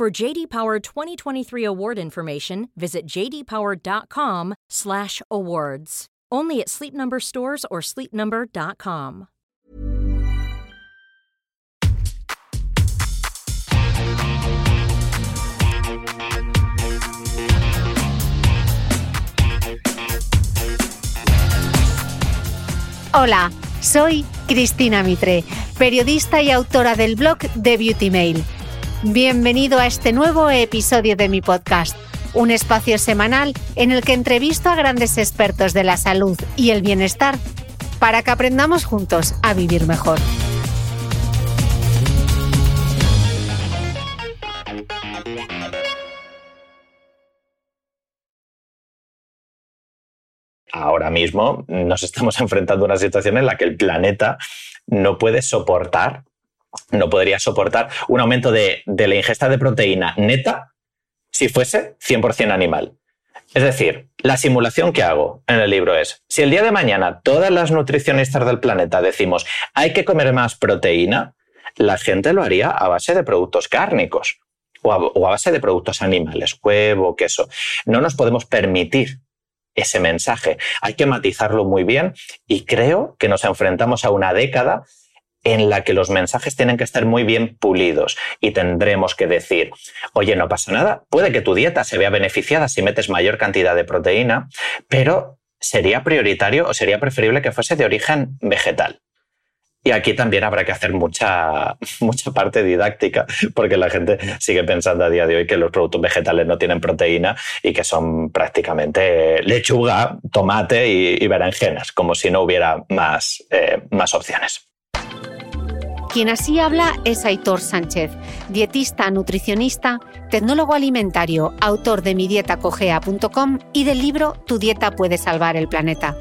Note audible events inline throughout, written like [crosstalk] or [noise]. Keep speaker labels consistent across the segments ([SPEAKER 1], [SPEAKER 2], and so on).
[SPEAKER 1] For JD Power 2023 award information, visit jdpower.com/awards. Only at Sleep Number stores or sleepnumber.com.
[SPEAKER 2] Hola, soy Cristina Mitre, periodista y autora del blog de Beauty Mail. Bienvenido a este nuevo episodio de mi podcast, un espacio semanal en el que entrevisto a grandes expertos de la salud y el bienestar para que aprendamos juntos a vivir mejor.
[SPEAKER 3] ahora mismo nos estamos [laughs] enfrentando a una situación en la que el planeta no puede soportar, no podría soportar un aumento de, la ingesta de proteína neta si fuese 100% animal. Es decir, la simulación que hago en el libro es, si el día de mañana todas las nutricionistas del planeta decimos hay que comer más proteína, la gente lo haría a base de productos cárnicos o a, o a base de productos animales, huevo, queso. No nos podemos permitir ese mensaje. Hay que matizarlo muy bien y creo que nos enfrentamos a una década en la que los mensajes tienen que estar muy bien pulidos y tendremos que decir, oye, no pasa nada, puede que tu dieta se vea beneficiada si metes mayor cantidad de proteína, pero sería prioritario o sería preferible que fuese de origen vegetal. Y aquí también habrá que hacer mucha, [laughs] mucha parte didáctica, porque la gente sigue pensando a día de hoy que los productos vegetales no tienen proteína y que son prácticamente lechuga, tomate y, berenjenas, como si no hubiera más, eh, más opciones.
[SPEAKER 2] Quien así habla es Aitor Sánchez, dietista, nutricionista, tecnólogo alimentario, autor de midietacogea.com y del libro Tu dieta puede salvar el planeta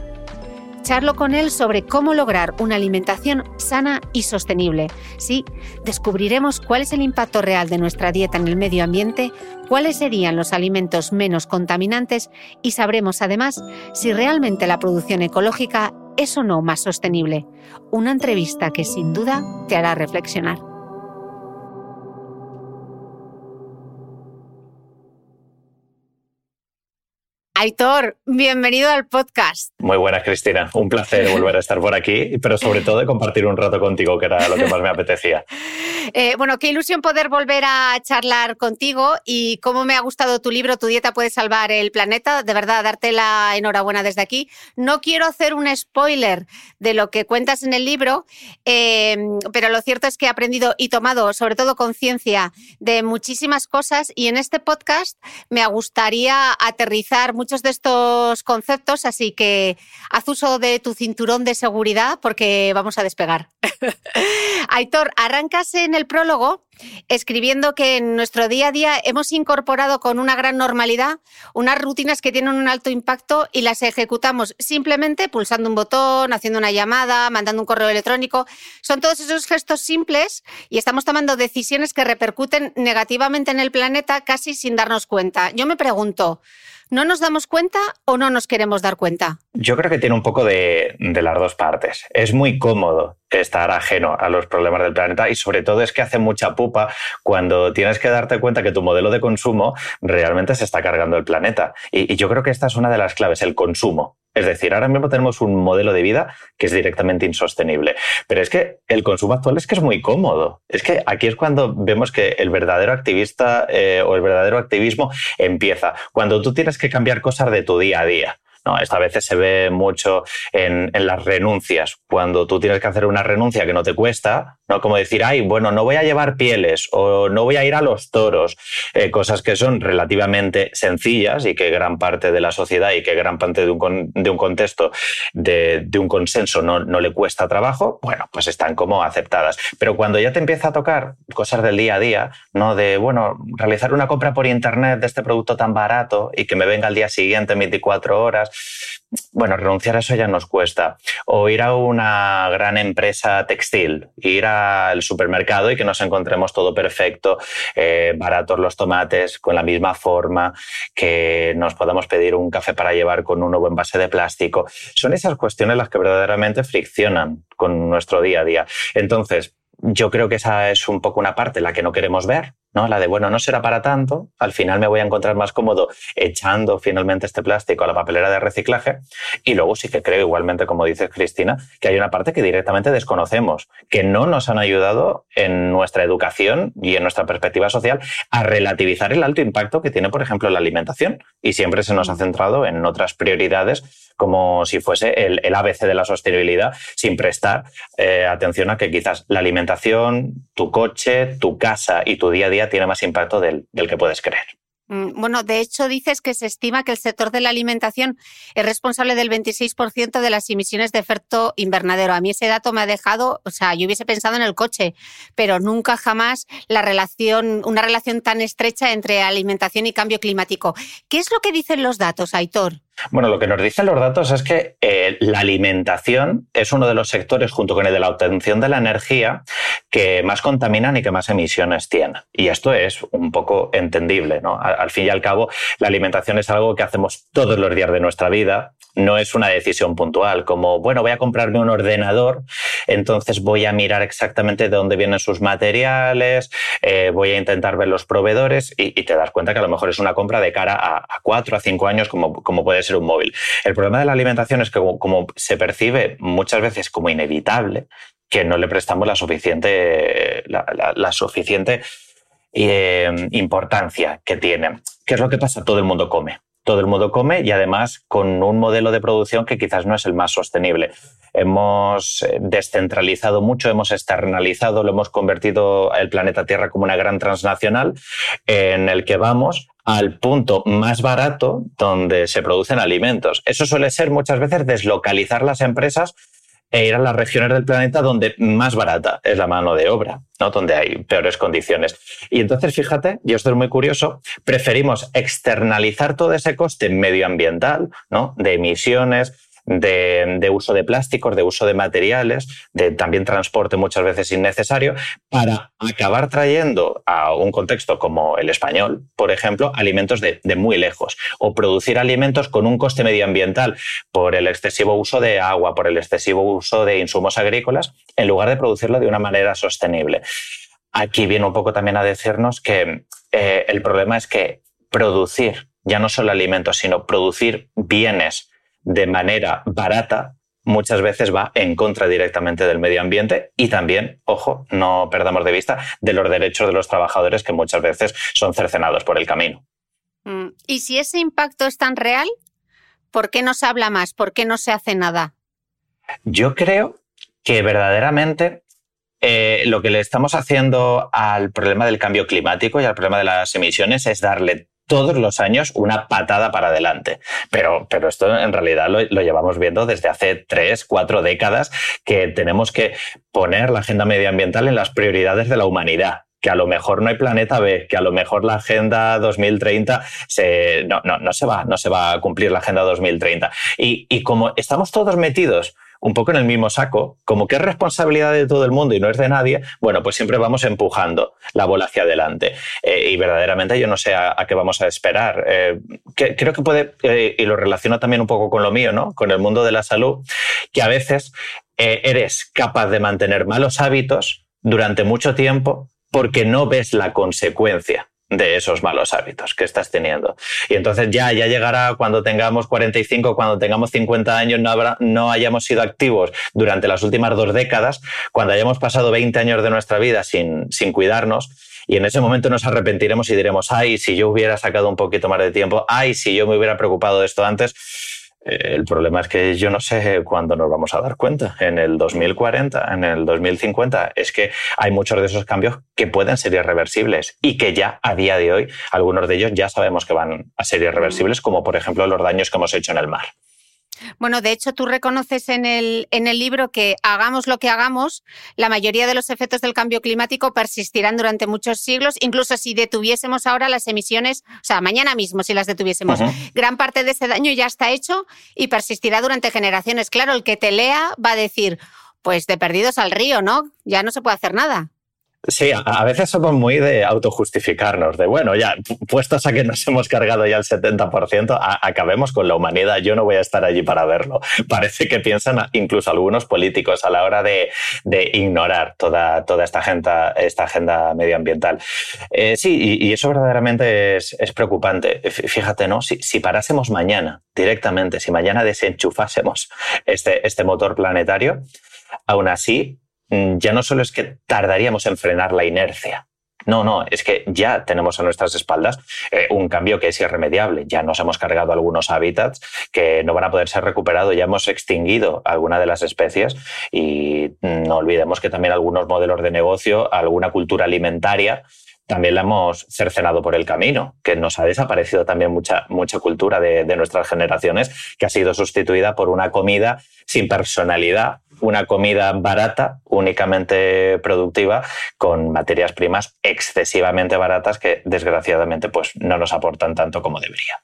[SPEAKER 2] charlo con él sobre cómo lograr una alimentación sana y sostenible. Sí, descubriremos cuál es el impacto real de nuestra dieta en el medio ambiente, cuáles serían los alimentos menos contaminantes y sabremos además si realmente la producción ecológica es o no más sostenible. Una entrevista que sin duda te hará reflexionar. Aitor, bienvenido al podcast.
[SPEAKER 3] Muy buenas, Cristina. Un placer [laughs] volver a estar por aquí, pero sobre todo de compartir un rato contigo, que era lo que más me apetecía. [laughs]
[SPEAKER 2] Eh, bueno, qué ilusión poder volver a charlar contigo y cómo me ha gustado tu libro, Tu dieta puede salvar el planeta. De verdad, darte la enhorabuena desde aquí. No quiero hacer un spoiler de lo que cuentas en el libro, eh, pero lo cierto es que he aprendido y tomado, sobre todo, conciencia de muchísimas cosas y en este podcast me gustaría aterrizar mucho de estos conceptos, así que haz uso de tu cinturón de seguridad porque vamos a despegar. [laughs] Aitor, arrancas en el prólogo escribiendo que en nuestro día a día hemos incorporado con una gran normalidad unas rutinas que tienen un alto impacto y las ejecutamos simplemente pulsando un botón, haciendo una llamada, mandando un correo electrónico. Son todos esos gestos simples y estamos tomando decisiones que repercuten negativamente en el planeta casi sin darnos cuenta. Yo me pregunto, ¿No nos damos cuenta o no nos queremos dar cuenta?
[SPEAKER 3] Yo creo que tiene un poco de, las dos partes. Es muy cómodo estar ajeno a los problemas del planeta y sobre todo es que hace mucha pupa cuando tienes que darte cuenta que tu modelo de consumo realmente se está cargando el planeta. y yo creo que esta es una de las claves, el consumo. Es decir, ahora mismo tenemos un modelo de vida que es directamente insostenible. Pero es que el consumo actual es que es muy cómodo. Es que aquí es cuando vemos que el verdadero activista eh, o el verdadero activismo empieza. Cuando tú tienes que cambiar cosas de tu día a día. ¿No? Esto a se ve mucho en, las renuncias. Cuando tú tienes que hacer una renuncia que no te cuesta, ¿no? Como decir, ay, bueno, no voy a llevar pieles o no voy a ir a los toros. Eh, cosas que son relativamente sencillas y que gran parte de la sociedad y que gran parte de un, de un contexto, de, de un consenso no, no, le cuesta trabajo, bueno, pues están como aceptadas. Pero cuando ya te empieza a tocar cosas del día a día, ¿no? De, bueno, realizar una compra por internet de este producto tan barato y que me venga al día siguiente 24 horas, bueno, renunciar a eso ya nos cuesta. O ir a una gran empresa textil, ir al supermercado y que nos encontremos todo perfecto, eh, baratos los tomates, con la misma forma, que nos podamos pedir un café para llevar con un nuevo envase de plástico. Son esas cuestiones las que verdaderamente friccionan con nuestro día a día. Entonces, yo creo que esa es un poco una parte la que no queremos ver, ¿no? La de, bueno, no será para tanto, al final me voy a encontrar más cómodo echando finalmente este plástico a la papelera de reciclaje. Y luego sí que creo, igualmente, como dices Cristina, que hay una parte que directamente desconocemos, que no nos han ayudado en nuestra educación y en nuestra perspectiva social a relativizar el alto impacto que tiene, por ejemplo, la alimentación. Y siempre se nos ha centrado en otras prioridades como si fuese el, ABC de la sostenibilidad, sin prestar eh, atención a que quizás la alimentación, tu coche, tu casa y tu día a día tiene más impacto del, que puedes creer.
[SPEAKER 2] Mm, bueno, de hecho dices que se estima que el sector de la alimentación es responsable del 26% de las emisiones de efecto invernadero. A mí ese dato me ha dejado, o sea, yo hubiese pensado en el coche, pero nunca jamás la relación, una relación tan estrecha entre alimentación y cambio climático. ¿Qué es lo que dicen los datos, Aitor?
[SPEAKER 3] Bueno, lo que nos dicen los datos es que eh, la alimentación es uno de los sectores, junto con el de la obtención de la energía, que más contaminan y que más emisiones tienen. Y esto es un poco entendible, ¿no? Al, fin y al cabo, la alimentación es algo que hacemos todos los días de nuestra vida, no es una decisión puntual, como, bueno, voy a comprarme un ordenador, entonces voy a mirar exactamente de dónde vienen sus materiales, eh, voy a intentar ver los proveedores y, te das cuenta que a lo mejor es una compra de cara a, cuatro, a cinco años, como, como puede ser un móvil. El problema de la alimentación es que como, se percibe muchas veces como inevitable, que no le prestamos la suficiente, la, suficiente eh, importancia que tiene. ¿Qué es lo que pasa? Todo el mundo come todo el mundo come y además con un modelo de producción que quizás no es el más sostenible. Hemos eh, descentralizado mucho, hemos externalizado, lo hemos convertido el planeta Tierra como una gran transnacional en el que vamos al punto más barato donde se producen alimentos. Eso suele ser muchas veces deslocalizar las empresas e ir a las regiones del planeta donde más barata es la mano de obra, ¿no? donde hay peores condiciones. Y entonces, fíjate, y esto es muy curioso, preferimos externalizar todo ese coste medioambiental, ¿no? de emisiones, de, uso de plásticos, de uso de materiales, de también transporte muchas veces innecesario, para acabar trayendo a un contexto como el español, por ejemplo, alimentos de, muy lejos, o producir alimentos con un coste medioambiental por el excesivo uso de agua, por el excesivo uso de insumos agrícolas, en lugar de producirlo de una manera sostenible. Aquí viene un poco también a decirnos que eh, el problema es que producir ya no solo alimentos, sino producir bienes de manera barata muchas veces va en contra directamente del medio ambiente y también, ojo, no perdamos de vista, de los derechos de los trabajadores que muchas veces son cercenados por el camino.
[SPEAKER 2] Mm, y si ese impacto es tan real, ¿por qué no se habla más? ¿Por qué no se hace nada?
[SPEAKER 3] Yo creo que verdaderamente eh, lo que le estamos haciendo al problema del cambio climático y al problema de las emisiones es darle todos los años una patada para adelante. Pero, pero esto en realidad lo, llevamos viendo desde hace tres, cuatro décadas que tenemos que poner la agenda medioambiental en las prioridades de la humanidad que a lo mejor no hay planeta B, que a lo mejor la Agenda 2030 se, no, no, no, se va, no se va a cumplir la Agenda 2030. Y, y como estamos todos metidos un poco en el mismo saco, como que es responsabilidad de todo el mundo y no es de nadie, bueno, pues siempre vamos empujando la bola hacia adelante. Eh, y verdaderamente yo no sé a, qué vamos a esperar. Eh, creo que puede, eh, y lo relaciono también un poco con lo mío, ¿no? Con el mundo de la salud, que a veces eres capaz de mantener malos hábitos durante mucho tiempo porque no ves la consecuencia de esos malos hábitos que estás teniendo. Y entonces ya, ya llegará cuando tengamos 45, cuando tengamos 50 años, no, habrá, no hayamos sido activos durante las últimas dos décadas, cuando hayamos pasado 20 años de nuestra vida sin, sin cuidarnos. Y en ese momento nos arrepentiremos y diremos, ay, si yo hubiera sacado un poquito más de tiempo, ay, si yo me hubiera preocupado de esto antes. Eh, el problema es que yo no sé cuándo nos vamos a dar cuenta. En el 2040, en el 2050, es que hay muchos de esos cambios que pueden ser irreversibles y que ya a día de hoy, algunos de ellos ya sabemos que van a ser irreversibles, como por ejemplo los daños que hemos hecho en el mar.
[SPEAKER 2] Bueno, de hecho, tú reconoces en el, en el libro que hagamos lo que hagamos, la mayoría de los efectos del cambio climático persistirán durante muchos siglos, incluso si detuviésemos ahora las emisiones, o sea, mañana mismo si las detuviésemos. Gran parte de ese daño ya está hecho y persistirá durante generaciones. Claro, el que te lea va a decir, pues de perdidos al río, ¿no? Ya no se puede hacer nada.
[SPEAKER 3] Sí, a veces somos muy de autojustificarnos, de bueno, ya puestos a que nos hemos cargado ya el 70%, acabemos con la humanidad, yo no voy a estar allí para verlo. [laughs] Parece que piensan incluso algunos políticos a la hora de, ignorar toda, toda esta, agenda, esta agenda medioambiental. Eh, sí, y, eso verdaderamente es, preocupante. Fíjate, ¿no? Si, si, parásemos mañana directamente, si mañana desenchufásemos este, este motor planetario, aún así ya no solo es que tardaríamos en frenar la inercia, no, no, es que ya tenemos a nuestras espaldas eh, un cambio que es irremediable. Ya nos hemos cargado algunos hábitats que no van a poder ser recuperados, ya hemos extinguido alguna de las especies y no olvidemos que también algunos modelos de negocio, alguna cultura alimentaria, también la hemos cercenado por el camino, que nos ha desaparecido también mucha, mucha cultura de nuestras generaciones, que ha sido sustituida por una comida sin personalidad, una comida barata, únicamente productiva, con materias primas excesivamente baratas que desgraciadamente pues, no nos aportan tanto como debería.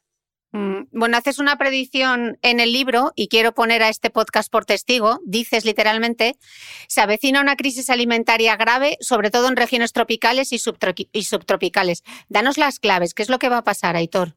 [SPEAKER 2] Mm, bueno, haces una predicción en el libro y quiero poner a este podcast por testigo. Dices literalmente, se avecina una crisis alimentaria grave, sobre todo en regiones tropicales y, subtropicales. Danos las claves, ¿qué es lo que va a pasar, Aitor?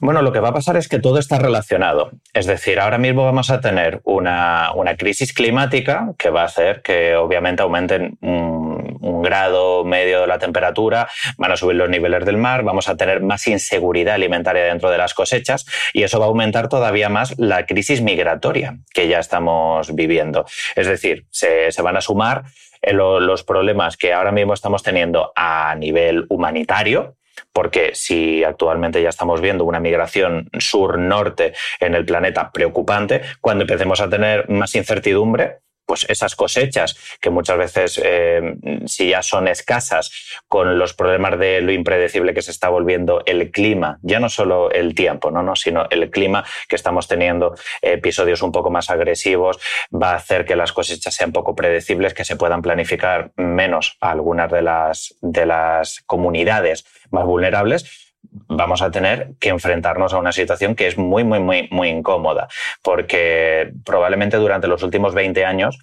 [SPEAKER 3] Bueno, lo que va a pasar es que todo está relacionado. Es decir, ahora mismo vamos a tener una, crisis climática que va a hacer que obviamente aumenten un, grado medio de la temperatura, van a subir los niveles del mar, vamos a tener más inseguridad alimentaria dentro de las cosechas y eso va a aumentar todavía más la crisis migratoria que ya estamos viviendo. Es decir, se, se van a sumar eh, los problemas que ahora mismo estamos teniendo a nivel humanitario, porque si actualmente ya estamos viendo una migración sur-norte en el planeta preocupante, cuando empecemos a tener más incertidumbre, pues esas cosechas que muchas veces, eh, si ya son escasas, con los problemas de lo impredecible que se está volviendo el clima, ya no solo el tiempo, no, no sino el clima que estamos teniendo, episodios un poco más agresivos, va a hacer que las cosechas sean poco predecibles, que se puedan planificar menos algunas de las, de las comunidades más vulnerables, vamos a tener que enfrentarnos a una situación que es muy, muy, muy, muy incómoda, porque probablemente durante los últimos 20 años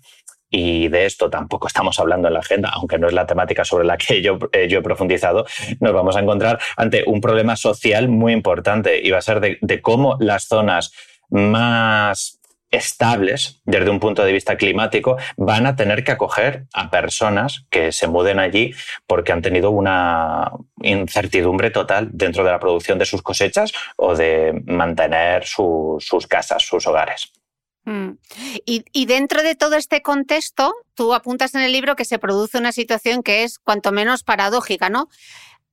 [SPEAKER 3] y de esto tampoco estamos hablando en la agenda, aunque no es la temática sobre la que yo, eh, yo he profundizado, nos vamos a encontrar ante un problema social muy importante y va a ser de cómo las zonas más estables desde un punto de vista climático van a tener que acoger a personas que se muden allí porque han tenido una incertidumbre total dentro de la producción de sus cosechas o de mantener sus casas, sus hogares.
[SPEAKER 2] Mm. Y, y, dentro de todo este contexto, tú apuntas en el libro que se produce una situación que es cuanto menos paradójica, ¿no?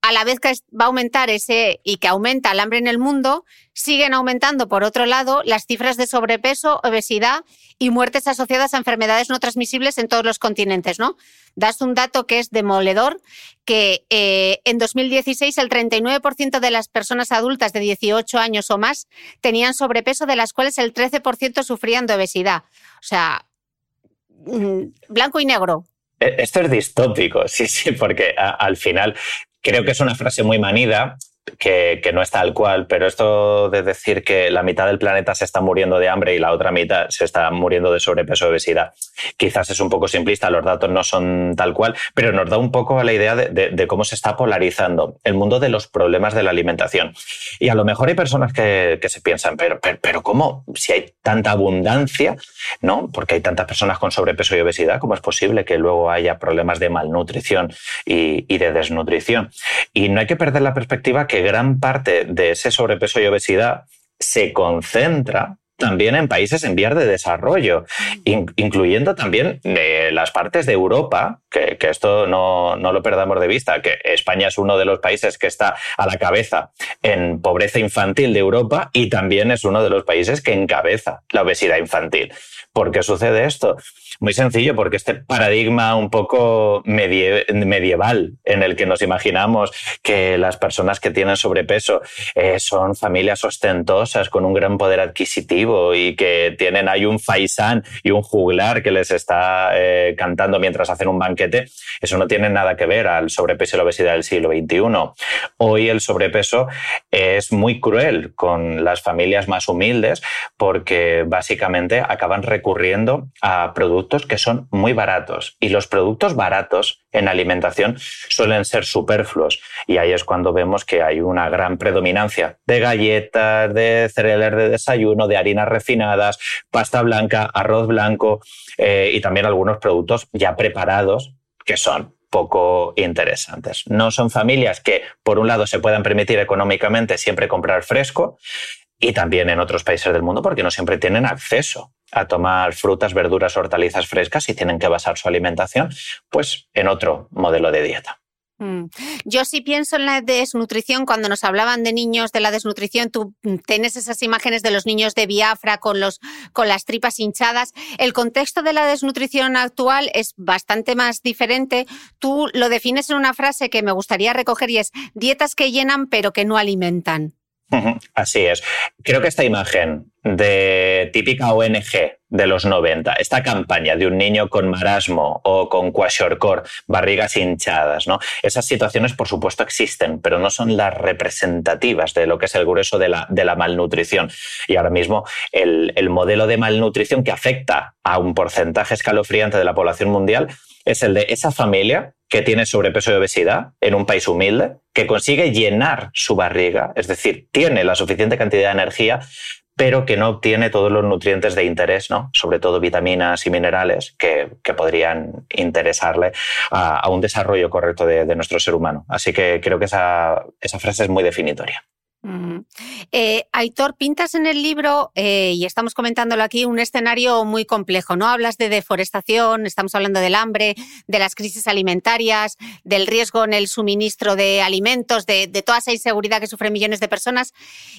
[SPEAKER 2] A la vez que va a aumentar ese y que aumenta el hambre en el mundo, siguen aumentando, por otro lado, las cifras de sobrepeso, obesidad y muertes asociadas a enfermedades no transmisibles en todos los continentes, ¿no? Das un dato que es demoledor, que eh, en 2016 el 39% de las personas adultas de 18 años o más tenían sobrepeso, de las cuales el 13% sufrían de obesidad. O sea, mm, blanco y negro.
[SPEAKER 3] E-, esto es distópico, [laughs] sí, sí, porque al final Creo que es una frase muy manida que, no es tal cual, pero esto de decir que la mitad del planeta se está muriendo de hambre y la otra mitad se está muriendo de sobrepeso o obesidad, quizás es un poco simplista, los datos no son tal cual, pero nos da un poco la idea de, cómo se está polarizando el mundo de los problemas de la alimentación. Y a lo mejor hay personas que, se piensan, pero, pero, ¿cómo? Si hay tanta abundancia, ¿no? Porque hay tantas personas con sobrepeso y obesidad, ¿cómo es posible que luego haya problemas de malnutrición y, y de desnutrición? Y no hay que perder la perspectiva que gran parte de ese sobrepeso y obesidad se concentra también en países en vías de desarrollo, incluyendo también eh, las partes de Europa, que, esto no, lo perdamos de vista, que España es uno de los países que está a la cabeza en pobreza infantil de Europa y también es uno de los países que encabeza la obesidad infantil. ¿Por qué sucede esto? Muy sencillo, porque este paradigma un poco medieval en el que nos imaginamos que las personas que tienen sobrepeso eh, son familias ostentosas con un gran poder adquisitivo y que tienen ahí un faisán y un juglar que les está eh, cantando mientras hacen un banquete, eso no tiene nada que ver al sobrepeso y la obesidad del siglo XXI. Hoy el sobrepeso es muy cruel con las familias más humildes porque básicamente acaban recurriendo a productos que son muy baratos y los productos baratos en alimentación suelen ser superfluos y ahí es cuando vemos que hay una gran predominancia de galletas, de cereales de desayuno, de harinas refinadas, pasta blanca, arroz blanco eh, y también algunos productos ya preparados que son poco interesantes. No son familias que, por un lado, se puedan permitir económicamente siempre comprar fresco y también en otros países del mundo porque no siempre tienen acceso a tomar frutas, verduras, hortalizas frescas y tienen que basar su alimentación pues en otro modelo de dieta.
[SPEAKER 2] Mm. Yo sí pienso en la desnutrición, cuando nos hablaban de niños de la desnutrición, tú tienes esas imágenes de los niños de Biafra con, los, con las tripas hinchadas. El contexto de la desnutrición actual es bastante más diferente. Tú lo defines en una frase que me gustaría recoger y es dietas que llenan pero que no alimentan.
[SPEAKER 3] Así es. Creo que esta imagen de típica ONG de los 90, esta campaña de un niño con marasmo o con kwashiorkor, barrigas hinchadas, ¿no? Esas situaciones, por supuesto, existen, pero no son las representativas de lo que es el grueso de la, malnutrición. Y ahora mismo el modelo de malnutrición que afecta a un porcentaje escalofriante de la población mundial es el de esa familia que tiene sobrepeso y obesidad en un país humilde, que consigue llenar su barriga, es decir, tiene la suficiente cantidad de energía, pero que no obtiene todos los nutrientes de interés, ¿no? sobre todo vitaminas y minerales que, podrían interesarle a, un desarrollo correcto de, de, nuestro ser humano. Así que creo que esa, esa frase es muy definitoria.
[SPEAKER 2] Eh, Aitor, pintas en el libro, eh, y estamos comentándolo aquí, un escenario muy complejo, ¿no? Hablas de deforestación, estamos hablando del hambre, de las crisis alimentarias, del riesgo en el suministro de alimentos, de, toda esa inseguridad que sufren millones de personas.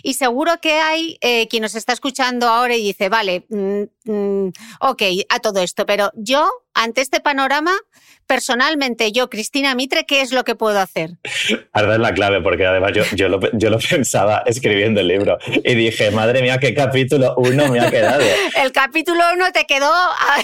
[SPEAKER 2] Y seguro que hay eh, quien nos está escuchando ahora y dice, vale, mm, mm, ok, a todo esto, pero yo, ante este panorama, personalmente, yo, Cristina Mitre, ¿qué es lo que puedo hacer?
[SPEAKER 3] Ahora es la clave, porque además yo, yo, lo, yo lo pensaba escribiendo el libro y dije, madre mía, qué capítulo uno me ha quedado. [laughs]
[SPEAKER 2] el capítulo uno te quedó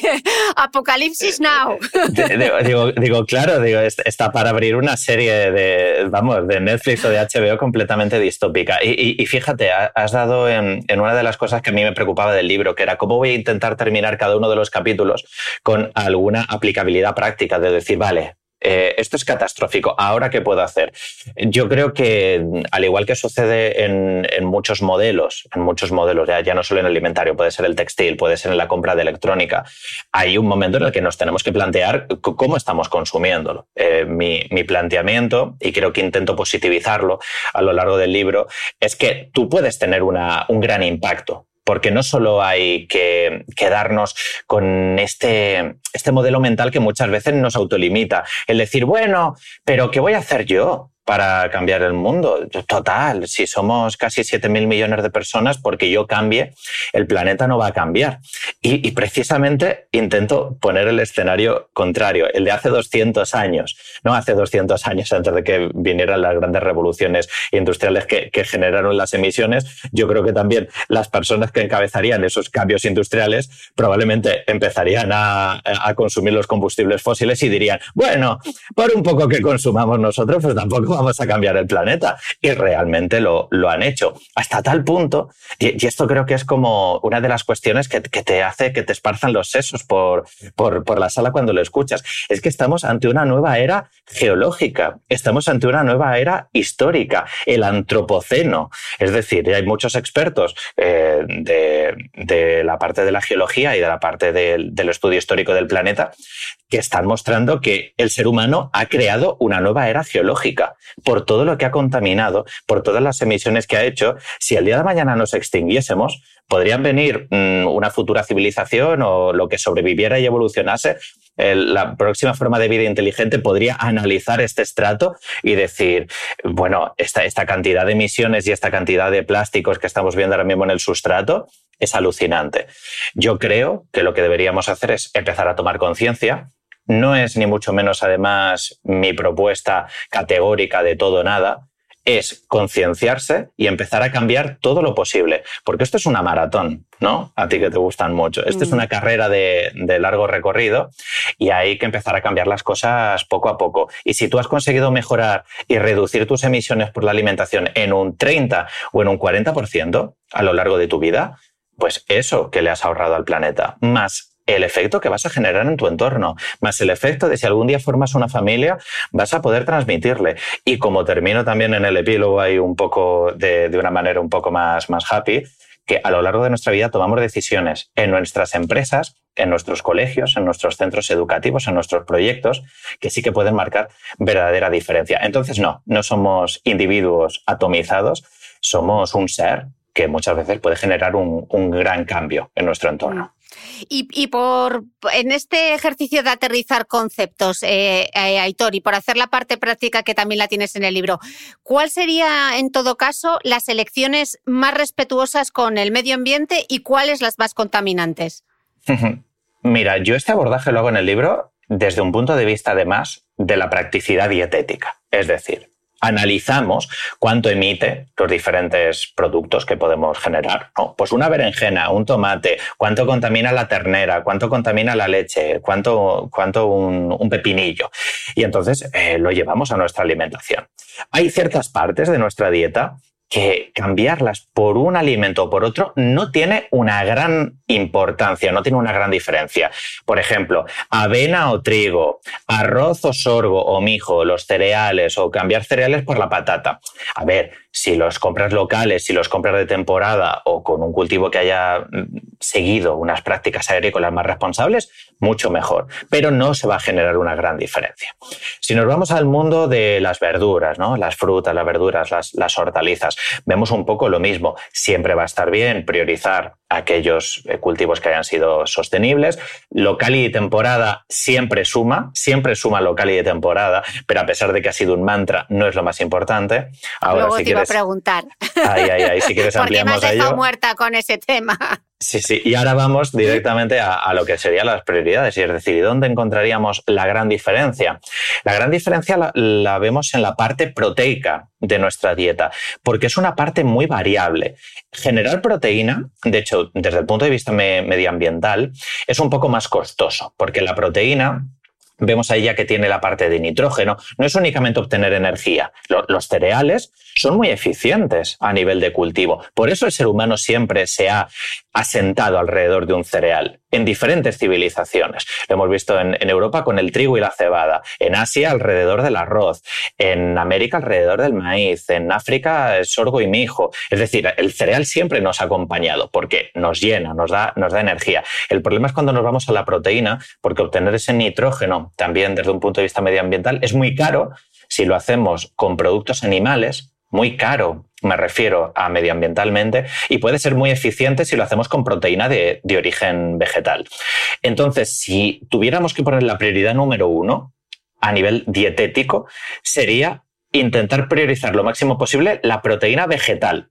[SPEAKER 2] [laughs] Apocalipsis Now. [laughs]
[SPEAKER 3] digo, digo, claro, digo, está para abrir una serie de, vamos, de Netflix o de HBO completamente distópica. Y, y, fíjate, has dado en, en una de las cosas que a mí me preocupaba del libro, que era cómo voy a intentar terminar cada uno de los capítulos con alguna aplicabilidad práctica de decir, vale, eh, esto es catastrófico, ¿ahora qué puedo hacer? Yo creo que, al igual que sucede en, muchos modelos, en muchos modelos, ya, no solo en el alimentario, puede ser el textil, puede ser en la compra de electrónica, hay un momento en el que nos tenemos que plantear cómo estamos consumiéndolo. Eh, mi, mi planteamiento, y creo que intento positivizarlo a lo largo del libro, es que tú puedes tener una, un gran impacto porque no solo hay que quedarnos con este, este modelo mental que muchas veces nos autolimita, el decir, bueno, pero ¿qué voy a hacer yo? Para cambiar el mundo. Total, si somos casi 7.000 millones de personas, porque yo cambie, el planeta no va a cambiar. Y, precisamente intento poner el escenario contrario, el de hace 200 años, no hace 200 años antes de que vinieran las grandes revoluciones industriales que, generaron las emisiones. Yo creo que también las personas que encabezarían esos cambios industriales probablemente empezarían a, a consumir los combustibles fósiles y dirían, bueno, por un poco que consumamos nosotros, pues tampoco vamos a cambiar el planeta. Y realmente lo, lo han hecho. Hasta tal punto, y, esto creo que es como una de las cuestiones que, te hace que te esparzan los sesos por, por, la sala cuando lo escuchas, es que estamos ante una nueva era geológica, estamos ante una nueva era histórica, el antropoceno. Es decir, hay muchos expertos eh, de, de, la parte de la geología y de la parte del estudio histórico del planeta que están mostrando que el ser humano ha creado una nueva era geológica por todo lo que ha contaminado, por todas las emisiones que ha hecho. Si el día de mañana nos extinguiésemos, podrían venir mm, una futura civilización o lo que sobreviviera y evolucionase. la próxima forma de vida inteligente podría analizar este estrato y decir, bueno, esta, esta cantidad de emisiones y esta cantidad de plásticos que estamos viendo ahora mismo en el sustrato es alucinante. Yo creo que lo que deberíamos hacer es empezar a tomar conciencia. No es ni mucho menos, además, mi propuesta categórica de todo o nada es concienciarse y empezar a cambiar todo lo posible, porque esto es una maratón, ¿no? A ti que te gustan mucho. Esto es mm. una carrera de, de, largo recorrido y hay que empezar a cambiar las cosas poco a poco. Y si tú has conseguido mejorar y reducir tus emisiones por la alimentación en un 30 o en un 40% a lo largo de tu vida, pues eso que le has ahorrado al planeta, más el efecto que vas a generar en tu entorno, más el efecto de si algún día formas una familia, vas a poder transmitirle. Y como termino también en el epílogo ahí un poco de, una manera un poco más, más happy, que a lo largo de nuestra vida tomamos decisiones en nuestras empresas, en nuestros colegios, en nuestros centros educativos, en nuestros proyectos, que sí que pueden marcar verdadera diferencia. Entonces, no, no somos individuos atomizados, somos un ser que muchas veces puede generar un, gran cambio en nuestro entorno.
[SPEAKER 2] Y, por en este ejercicio de aterrizar conceptos, eh, eh, Aitor, y por hacer la parte práctica que también la tienes en el libro, ¿cuál sería en todo caso las elecciones más respetuosas con el medio ambiente y cuáles las más contaminantes? [laughs]
[SPEAKER 3] Mira, yo este abordaje lo hago en el libro desde un punto de vista además de la practicidad dietética. Es decir, analizamos cuánto emite los diferentes productos que podemos generar. Pues una berenjena, un tomate, cuánto contamina la ternera, cuánto contamina la leche, cuánto, cuánto un, pepinillo. Y entonces eh, lo llevamos a nuestra alimentación. Hay ciertas partes de nuestra dieta que cambiarlas por un alimento o por otro no tiene una gran importancia, no tiene una gran diferencia. Por ejemplo, avena o trigo, arroz o sorgo o mijo, los cereales o cambiar cereales por la patata. A ver, si los compras locales, si los compras de temporada o con un cultivo que haya mm, seguido unas prácticas agrícolas más responsables, mucho mejor. Pero no se va a generar una gran diferencia. Si nos vamos al mundo de las verduras, ¿no? las frutas, las verduras, las, las hortalizas, vemos un poco lo mismo. Siempre va a estar bien priorizar aquellos eh, cultivos que hayan sido sostenibles. Local y de temporada siempre suma, siempre suma local y de temporada, pero a pesar de que ha sido un mantra, no es lo más importante.
[SPEAKER 2] Ahora, Luego te iba a preguntar.
[SPEAKER 3] Ay, ay, ay, si [laughs] quieres ampliamos
[SPEAKER 2] ¿Por qué me has muerta con ese tema?
[SPEAKER 3] Sí, sí. Y ahora vamos directamente a, lo que serían las prioridades. Y es decir, ¿dónde encontraríamos la gran diferencia? La gran diferencia la, vemos en la parte proteica de nuestra dieta, porque es una parte muy variable. Generar proteína, de hecho, desde el punto de vista medioambiental, es un poco más costoso, porque la proteína vemos ahí ya que tiene la parte de nitrógeno, no es únicamente obtener energía. Los cereales son muy eficientes a nivel de cultivo. Por eso el ser humano siempre se ha asentado alrededor de un cereal en diferentes civilizaciones. Lo hemos visto en, Europa con el trigo y la cebada, en Asia alrededor del arroz, en América alrededor del maíz, en África el sorgo y mijo. Es decir, el cereal siempre nos ha acompañado porque nos llena, nos da, nos da energía. El problema es cuando nos vamos a la proteína, porque obtener ese nitrógeno también desde un punto de vista medioambiental es muy caro si lo hacemos con productos animales muy caro, me refiero a medioambientalmente, y puede ser muy eficiente si lo hacemos con proteína de, origen vegetal. Entonces, si tuviéramos que poner la prioridad número uno a nivel dietético, sería intentar priorizar lo máximo posible la proteína vegetal.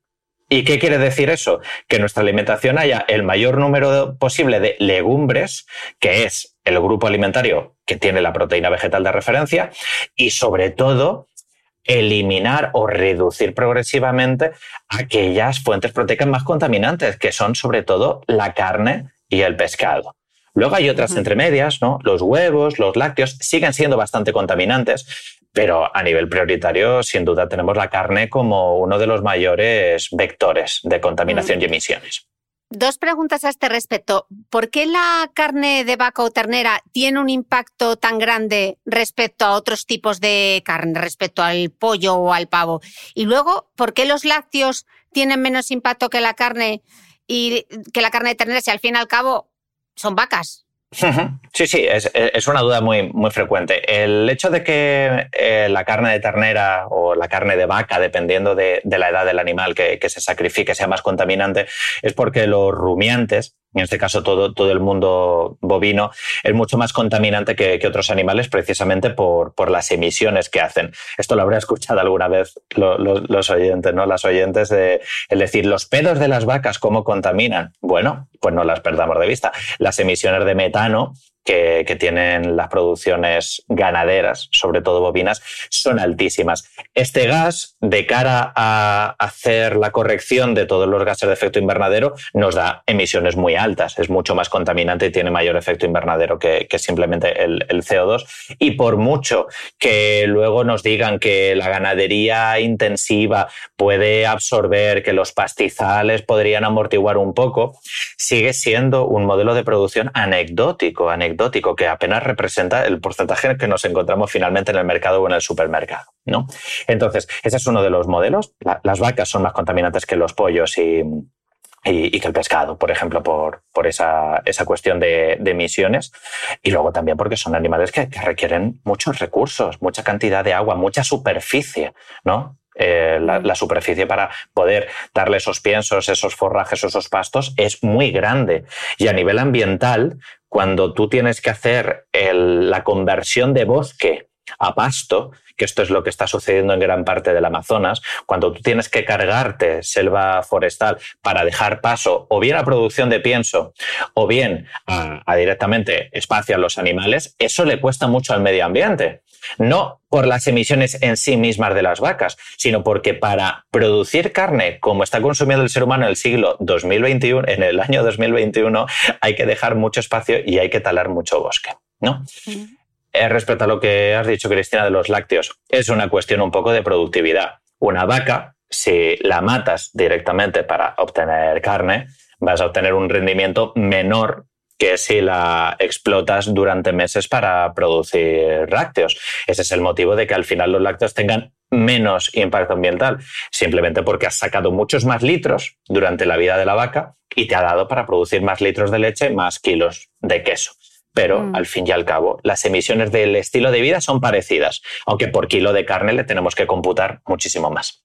[SPEAKER 3] ¿Y qué quiere decir eso? Que nuestra alimentación haya el mayor número posible de legumbres, que es el grupo alimentario que tiene la proteína vegetal de referencia, y sobre todo eliminar o reducir progresivamente aquellas fuentes proteicas más contaminantes, que son sobre todo la carne y el pescado. Luego hay otras entremedias, ¿no? Los huevos, los lácteos siguen siendo bastante contaminantes, pero a nivel prioritario, sin duda, tenemos la carne como uno de los mayores vectores de contaminación y emisiones.
[SPEAKER 2] Dos preguntas a este respecto. ¿Por qué la carne de vaca o ternera tiene un impacto tan grande respecto a otros tipos de carne, respecto al pollo o al pavo? Y luego, ¿por qué los lácteos tienen menos impacto que la carne y que la carne de ternera si al fin y al cabo son vacas?
[SPEAKER 3] Sí, sí, es, una duda muy, muy frecuente. El hecho de que eh, la carne de ternera o la carne de vaca, dependiendo de, la edad del animal que, se sacrifique, sea más contaminante, es porque los rumiantes, en este caso todo, todo el mundo bovino, es mucho más contaminante que, otros animales precisamente por, por, las emisiones que hacen. Esto lo habrá escuchado alguna vez los oyentes, ¿no? Las oyentes de, es decir, los pedos de las vacas, ¿cómo contaminan? Bueno, pues no las perdamos de vista. Las emisiones de metano que, tienen las producciones ganaderas, sobre todo bovinas, son altísimas. Este gas, de cara a hacer la corrección de todos los gases de efecto invernadero, nos da emisiones muy altas. Es mucho más contaminante y tiene mayor efecto invernadero que, simplemente el, el, CO2. Y por mucho que luego nos digan que la ganadería intensiva puede absorber, que los pastizales podrían amortiguar un poco, sigue siendo un modelo de producción anecdótico, anecdótico que apenas representa el porcentaje que nos encontramos finalmente en el mercado o en el supermercado. ¿no? Entonces, ese es uno de los modelos. las vacas son más contaminantes que los pollos y, que el pescado, por ejemplo, por, por esa, esa cuestión de, emisiones. Y luego también porque son animales que, requieren muchos recursos, mucha cantidad de agua, mucha superficie, ¿no? Eh, la, la, superficie para poder darle esos piensos, esos forrajes, esos pastos es muy grande. Y a nivel ambiental, cuando tú tienes que hacer la conversión de bosque a pasto, que esto es lo que está sucediendo en gran parte del Amazonas, cuando tú tienes que cargarte selva forestal para dejar paso o bien a producción de pienso o bien a, directamente espacio a los animales, eso le cuesta mucho al medio ambiente. No por las emisiones en sí mismas de las vacas, sino porque para producir carne como está consumiendo el ser humano en el siglo 2021, en el año 2021, hay que dejar mucho espacio y hay que talar mucho bosque. ¿no? Eh, respecto a lo que has dicho, Cristina, de los lácteos, es una cuestión un poco de productividad. Una vaca, si la matas directamente para obtener carne, vas a obtener un rendimiento menor que si la explotas durante meses para producir lácteos. Ese es el motivo de que al final los lácteos tengan menos impacto ambiental, simplemente porque has sacado muchos más litros durante la vida de la vaca y te ha dado para producir más litros de leche, más kilos de queso pero mm. al fin y al cabo las emisiones del estilo de vida son parecidas, aunque por kilo de carne le tenemos que computar muchísimo más.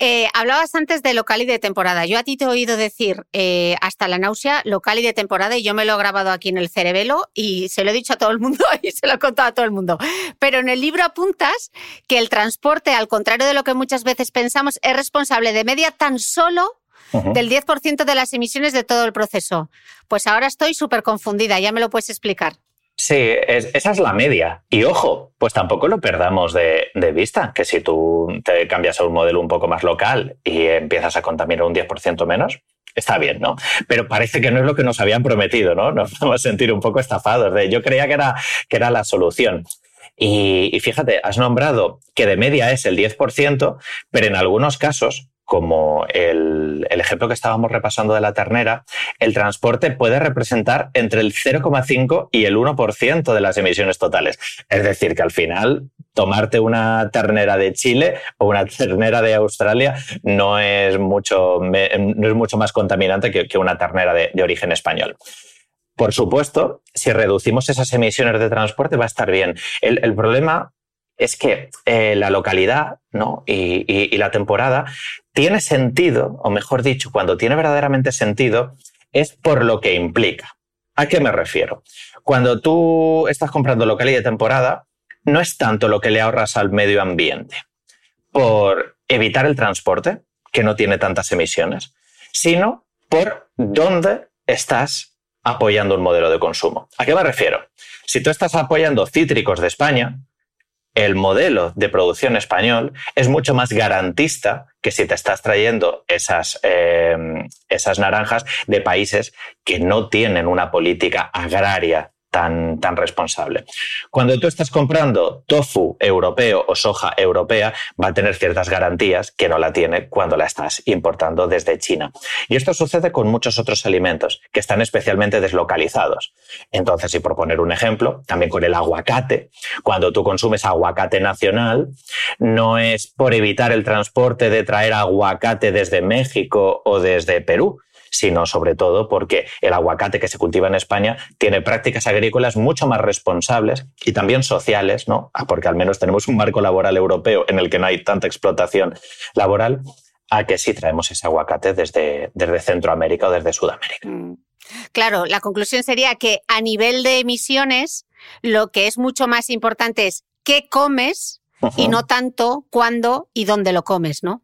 [SPEAKER 2] Eh, hablabas antes de local y de temporada. Yo a ti te he oído decir eh, hasta la náusea local y de temporada y yo me lo he grabado aquí en el cerebelo y se lo he dicho a todo el mundo [laughs] y se lo he contado a todo el mundo. Pero en el libro apuntas que el transporte, al contrario de lo que muchas veces pensamos, es responsable de media tan solo del 10% de las emisiones de todo el proceso. Pues ahora estoy súper confundida, ya me lo puedes explicar.
[SPEAKER 3] Sí, esa es la media. Y ojo, pues tampoco lo perdamos de, vista, que si tú te cambias a un modelo un poco más local y empiezas a contaminar un 10% menos, está bien, ¿no? Pero parece que no es lo que nos habían prometido, ¿no? Nos vamos a sentir un poco estafados. De, yo creía que era, que era la solución. Y, y fíjate, has nombrado que de media es el 10%, pero en algunos casos como el, ejemplo que estábamos repasando de la ternera, el transporte puede representar entre el 0,5 y el 1% de las emisiones totales. Es decir, que al final tomarte una ternera de Chile o una ternera de Australia no es mucho, no es mucho más contaminante que, una ternera de, origen español. Por supuesto, si reducimos esas emisiones de transporte va a estar bien. El, el problema es que eh, la localidad ¿no? y, la temporada tiene sentido, o mejor dicho, cuando tiene verdaderamente sentido, es por lo que implica. ¿A qué me refiero? Cuando tú estás comprando local y de temporada, no es tanto lo que le ahorras al medio ambiente por evitar el transporte, que no tiene tantas emisiones, sino por dónde estás apoyando un modelo de consumo. ¿A qué me refiero? Si tú estás apoyando cítricos de España, el modelo de producción español es mucho más garantista que si te estás trayendo esas, eh, esas naranjas de países que no tienen una política agraria tan, tan responsable. Cuando tú estás comprando tofu europeo o soja europea, va a tener ciertas garantías que no la tiene cuando la estás importando desde China. Y esto sucede con muchos otros alimentos que están especialmente deslocalizados. Entonces, y por poner un ejemplo, también con el aguacate, cuando tú consumes aguacate nacional, no es por evitar el transporte de traer aguacate desde México o desde Perú, sino sobre todo porque el aguacate que se cultiva en España tiene prácticas agrícolas mucho más responsables y también sociales, ¿no? Ah, porque al menos tenemos un marco laboral europeo en el que no hay tanta explotación laboral, a que sí traemos ese aguacate desde, desde Centroamérica o desde Sudamérica. Mm.
[SPEAKER 2] Claro, la conclusión sería que a nivel de emisiones, lo que es mucho más importante es qué comes y no tanto cuándo y dónde lo comes, ¿no?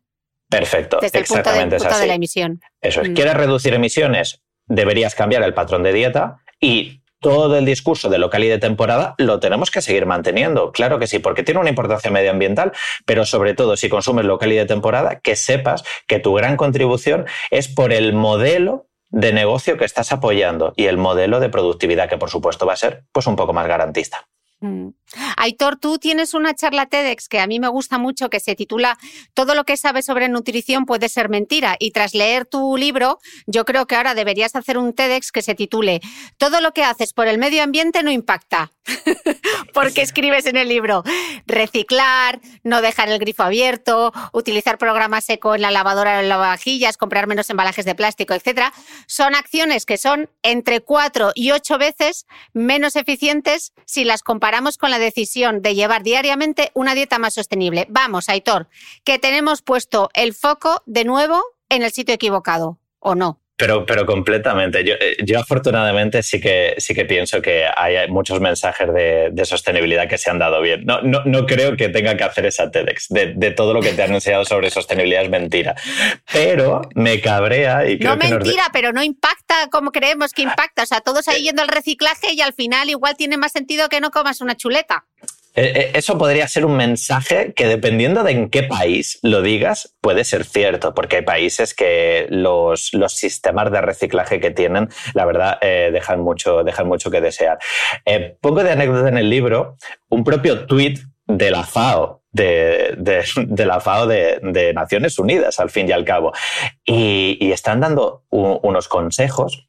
[SPEAKER 3] Perfecto.
[SPEAKER 2] Desde el punto, de, la emisión.
[SPEAKER 3] Eso es. Mm. ¿Quieres reducir emisiones? Deberías cambiar el patrón de dieta y todo el discurso de local y de temporada lo tenemos que seguir manteniendo. Claro que sí, porque tiene una importancia medioambiental, pero sobre todo si consumes local y de temporada, que sepas que tu gran contribución es por el modelo de negocio que estás apoyando y el modelo de productividad que por supuesto va a ser pues un poco más garantista.
[SPEAKER 2] Mm. Aitor, tú tienes una charla TEDx que a mí me gusta mucho que se titula Todo lo que sabes sobre nutrición puede ser mentira. Y tras leer tu libro, yo creo que ahora deberías hacer un TEDx que se titule Todo lo que haces por el medio ambiente no impacta. [laughs] Porque escribes en el libro reciclar, no dejar el grifo abierto, utilizar programas eco en la lavadora o en lavavajillas, comprar menos embalajes de plástico, etc. Son acciones que son entre cuatro y ocho veces menos eficientes si las comparamos con la decisión de llevar diariamente una dieta más sostenible. Vamos, Aitor, que tenemos puesto el foco de nuevo en el sitio equivocado, ¿o no?
[SPEAKER 3] Pero, pero completamente. Yo, eh, yo, afortunadamente sí que, sí que pienso que hay muchos mensajes de, de sostenibilidad que se han dado bien. No, no, no, creo que tenga que hacer esa TEDx. De, de, todo lo que te han enseñado sobre sostenibilidad es mentira. Pero me cabrea y creo
[SPEAKER 2] No mentira, pero no impacta como creemos que impacta. O sea, todos ahí yendo al reciclaje y al final igual tiene más sentido que no comas una chuleta.
[SPEAKER 3] Eh, eh, eso podría ser un mensaje que dependiendo de en qué país lo digas, puede ser cierto, porque hay países que los, los sistemas de reciclaje que tienen, la verdad, eh, dejan, mucho, dejan mucho que desear. Pongo de anécdota en el libro un propio tuit de la FAO, de, de, [laughs] la FAO de, Naciones Unidas, al fin y al cabo. Y están dando unos consejos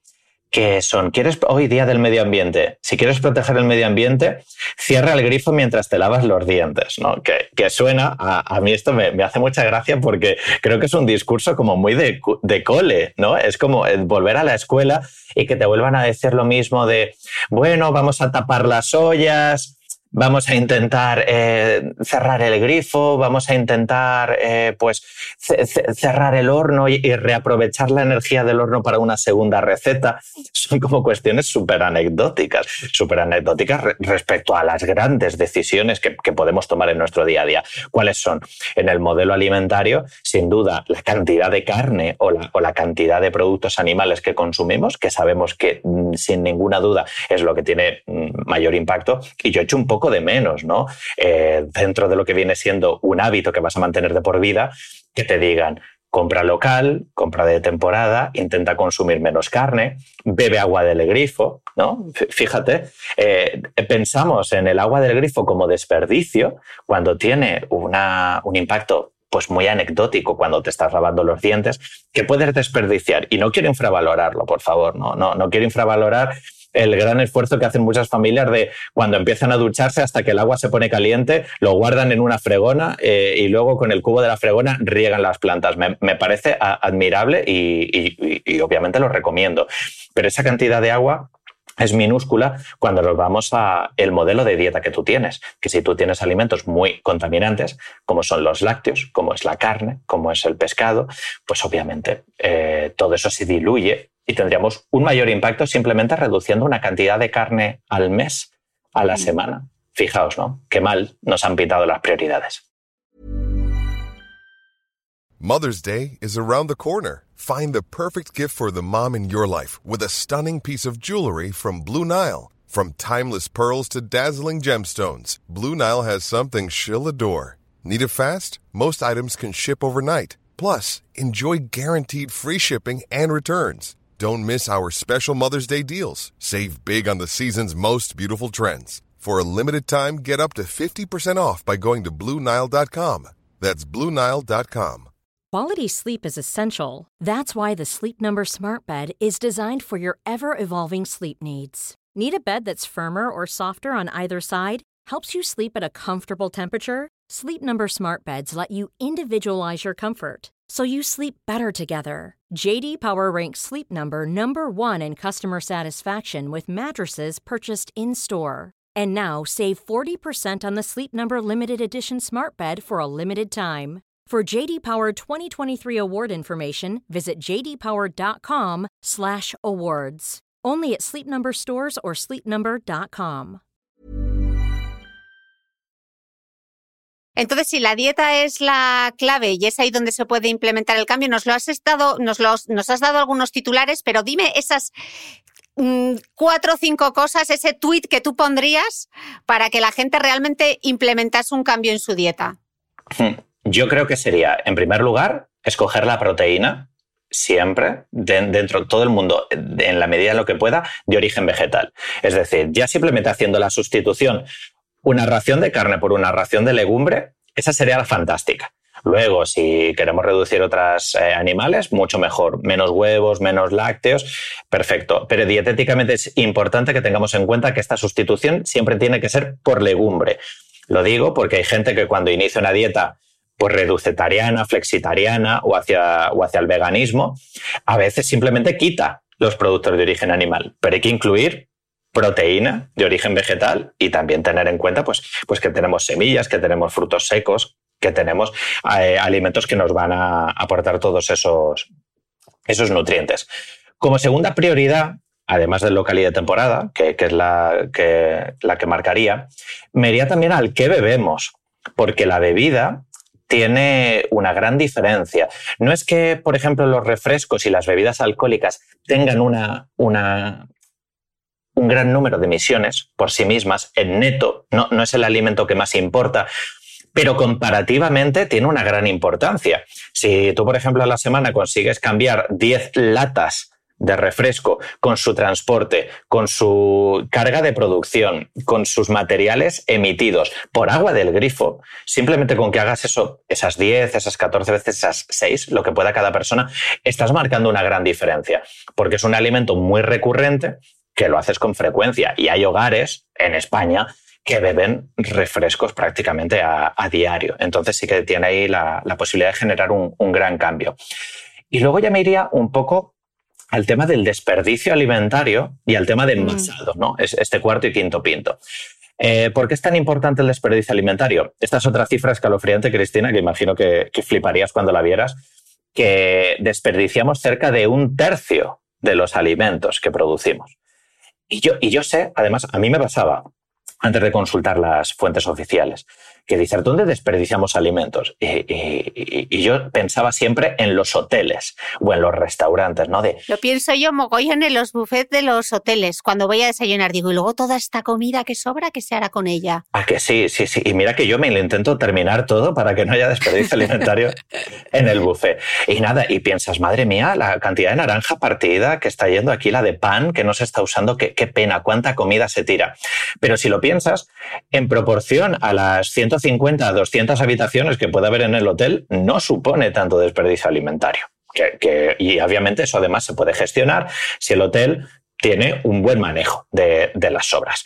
[SPEAKER 3] que son, ¿quieres hoy día del medio ambiente? Si quieres proteger el medio ambiente, cierra el grifo mientras te lavas los dientes, ¿no? Que, que suena, a, a, mí esto me, me, hace mucha gracia porque creo que es un discurso como muy de, de cole, ¿no? Es como volver a la escuela y que te vuelvan a decir lo mismo de, bueno, vamos a tapar las ollas, vamos a intentar eh, cerrar el grifo, vamos a intentar eh, pues cerrar el horno y, reaprovechar la energía del horno para una segunda receta. [laughs] Son como cuestiones súper anecdóticas, súper anecdóticas re respecto a las grandes decisiones que, que, podemos tomar en nuestro día a día. ¿Cuáles son? En el modelo alimentario, sin duda, la cantidad de carne o la, o la cantidad de productos animales que consumimos, que sabemos que mm, sin ninguna duda es lo que tiene mm, mayor impacto. Y yo he hecho un poco de menos, ¿no? Eh, dentro de lo que viene siendo un hábito que vas a mantener de por vida, que te digan, compra local, compra de temporada, intenta consumir menos carne, bebe agua del grifo, ¿no? Fíjate, eh, pensamos en el agua del grifo como desperdicio cuando tiene una, un impacto pues muy anecdótico cuando te estás lavando los dientes, que puedes desperdiciar. Y no quiero infravalorarlo, por favor, no, no, no quiero infravalorar el gran esfuerzo que hacen muchas familias de cuando empiezan a ducharse hasta que el agua se pone caliente, lo guardan en una fregona eh, y luego con el cubo de la fregona riegan las plantas. Me, parece admirable y, y, y obviamente lo recomiendo. Pero esa cantidad de agua es minúscula cuando nos vamos a el modelo de dieta que tú tienes, que si tú tienes alimentos muy contaminantes, como son los lácteos, como es la carne, como es el pescado, pues obviamente eh, todo eso se diluye y tendríamos un mayor impacto simplemente reduciendo una cantidad de carne al mes, a la semana. Fijaos, ¿no? Qué mal nos han pitado las prioridades.
[SPEAKER 4] Mother's Day is around the corner. Find the perfect gift for the mom in your life with a stunning piece of jewelry from Blue Nile. From timeless pearls to dazzling gemstones, Blue Nile has something she'll adore. Need it fast? Most items can ship overnight. Plus, enjoy guaranteed free shipping and returns. Don't miss our special Mother's Day deals. Save big on the season's most beautiful trends. For a limited time, get up to 50% off by going to Bluenile.com. That's Bluenile.com.
[SPEAKER 1] Quality sleep is essential. That's why the Sleep Number Smart Bed is designed for your ever evolving sleep needs. Need a bed that's firmer or softer on either side? Helps you sleep at a comfortable temperature? Sleep Number Smart Beds let you individualize your comfort so you sleep better together. JD Power ranks Sleep Number number 1 in customer satisfaction with mattresses purchased in-store. And now save 40% on the Sleep Number limited edition Smart Bed for a limited time. For JD Power 2023 award information, visit jdpower.com/awards. Only at Sleep Number stores or sleepnumber.com.
[SPEAKER 2] Entonces, si la dieta es la clave y es ahí donde se puede implementar el cambio, nos lo has estado, nos, nos has dado algunos titulares, pero dime esas mm, cuatro o cinco cosas, ese tweet que tú pondrías para que la gente realmente implementase un cambio en su dieta.
[SPEAKER 3] Yo creo que sería, en primer lugar, escoger la proteína siempre dentro de todo el mundo, en la medida de lo que pueda, de origen vegetal. Es decir, ya simplemente haciendo la sustitución una ración de carne por una ración de legumbre, esa sería la fantástica. Luego, si queremos reducir otros eh, animales, mucho mejor. Menos huevos, menos lácteos, perfecto. Pero dietéticamente es importante que tengamos en cuenta que esta sustitución siempre tiene que ser por legumbre. Lo digo porque hay gente que cuando inicia una dieta pues reducetariana, flexitariana o hacia, o hacia el veganismo, a veces simplemente quita los productos de origen animal, pero hay que incluir proteína de origen vegetal y también tener en cuenta pues, pues que tenemos semillas, que tenemos frutos secos, que tenemos eh, alimentos que nos van a aportar todos esos, esos nutrientes. Como segunda prioridad, además de local y de temporada, que, es la que, la que marcaría, me iría también al qué bebemos, porque la bebida tiene una gran diferencia. No es que, por ejemplo, los refrescos y las bebidas alcohólicas tengan una, una un gran número de emisiones por sí mismas, en neto, no, no es el alimento que más importa, pero comparativamente tiene una gran importancia. Si tú, por ejemplo, a la semana consigues cambiar 10 latas de refresco con su transporte, con su carga de producción, con sus materiales emitidos por agua del grifo, simplemente con que hagas eso, esas 10, esas 14 veces, esas 6, lo que pueda cada persona, estás marcando una gran diferencia, porque es un alimento muy recurrente que lo haces con frecuencia. Y hay hogares en España que beben refrescos prácticamente a, diario. Entonces sí que tiene ahí la, posibilidad de generar un, gran cambio. Y luego ya me iría un poco al tema del desperdicio alimentario y al tema de mm. envasado, ¿no? Es este cuarto y quinto pinto. Eh, ¿Por qué es tan importante el desperdicio alimentario? Esta es otra cifra escalofriante, Cristina, que imagino que fliparías cuando la vieras, que desperdiciamos cerca de un tercio de los alimentos que producimos. Y yo, y yo sé, además, a mí me pasaba, antes de consultar las fuentes oficiales, que dice, ¿dónde desperdiciamos alimentos? Y, yo pensaba siempre en los hoteles o en los restaurantes, ¿no? De,
[SPEAKER 2] Lo pienso yo mogollón en los buffets de los hoteles, cuando voy a desayunar, digo, y luego toda esta comida que sobra, ¿qué se hará con ella?
[SPEAKER 3] Ah, que sí, sí, sí. Y mira que yo me intento terminar todo para que no haya desperdicio [laughs] alimentario en el buffet. Y nada, y piensas, madre mía, la cantidad de naranja partida que está yendo aquí, la de pan que no se está usando, qué, qué pena, cuánta comida se tira. Pero si lo piensas, en proporción a las 100 150 a 200 habitaciones que puede haber en el hotel no supone tanto desperdicio alimentario. Y obviamente eso además se puede gestionar si el hotel tiene un buen manejo de, las sobras.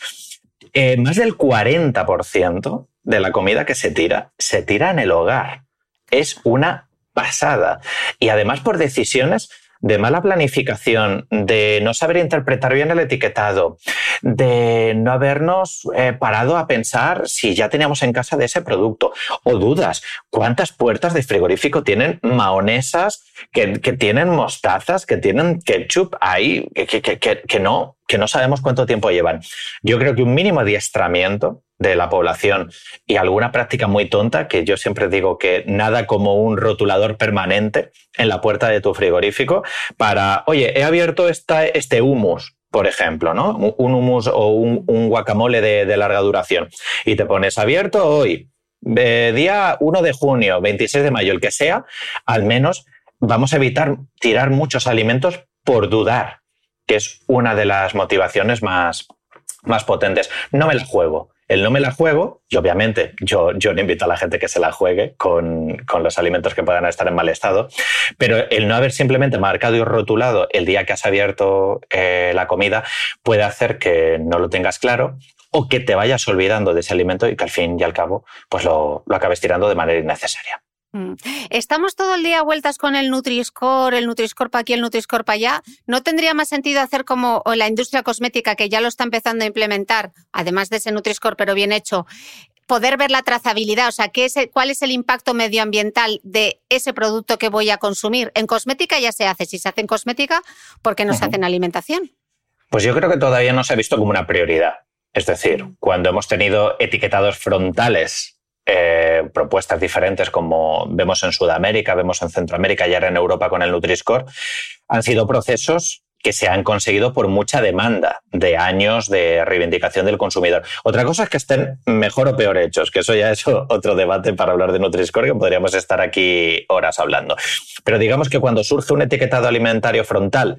[SPEAKER 3] Eh, más del 40% de la comida que se tira se tira en el hogar. Es una pasada. Y además por decisiones de mala planificación, de no saber interpretar bien el etiquetado, de no habernos eh, parado a pensar si ya teníamos en casa de ese producto, o dudas, cuántas puertas de frigorífico tienen maonesas, que, tienen mostazas, que tienen ketchup ahí, que, que, no, que no sabemos cuánto tiempo llevan. Yo creo que un mínimo adiestramiento de la población y alguna práctica muy tonta, que yo siempre digo que nada como un rotulador permanente en la puerta de tu frigorífico para, oye, he abierto esta, este humus, por ejemplo, ¿no? Un humus o un, guacamole de, larga duración y te pones abierto hoy, eh, día 1 de junio, 26 de mayo, el que sea, al menos vamos a evitar tirar muchos alimentos por dudar, que es una de las motivaciones más, más potentes. No me la juego el no me la juego, y obviamente yo, yo no invito a la gente que se la juegue con, los alimentos que puedan estar en mal estado, pero el no haber simplemente marcado y rotulado el día que has abierto eh, la comida puede hacer que no lo tengas claro o que te vayas olvidando de ese alimento y que al fin y al cabo pues lo, lo acabes tirando de manera innecesaria.
[SPEAKER 2] Mm. Estamos todo el día vueltas con el Nutri-Score, el Nutri-Score para aquí, el Nutri-Score para allá. ¿No tendría más sentido hacer como la industria cosmética que ya lo está empezando a implementar, además de ese Nutri-Score, pero bien hecho, poder ver la trazabilidad? O sea, ¿qué es ¿cuál es el impacto medioambiental de ese producto que voy a consumir? En cosmética ya se hace. Si se hace en cosmética, ¿por qué no se hace en alimentación?
[SPEAKER 3] Pues yo creo que todavía no se ha visto como una prioridad. Es decir, cuando hemos tenido etiquetados frontales eh, propuestas diferentes como vemos en Sudamérica, vemos en Centroamérica y ahora en Europa con el Nutri-Score, han sido procesos que se han conseguido por mucha demanda de años de reivindicación del consumidor. Otra cosa es que estén mejor o peor hechos, que eso ya es otro debate para hablar de Nutri-Score, que podríamos estar aquí horas hablando. Pero digamos que cuando surge un etiquetado alimentario frontal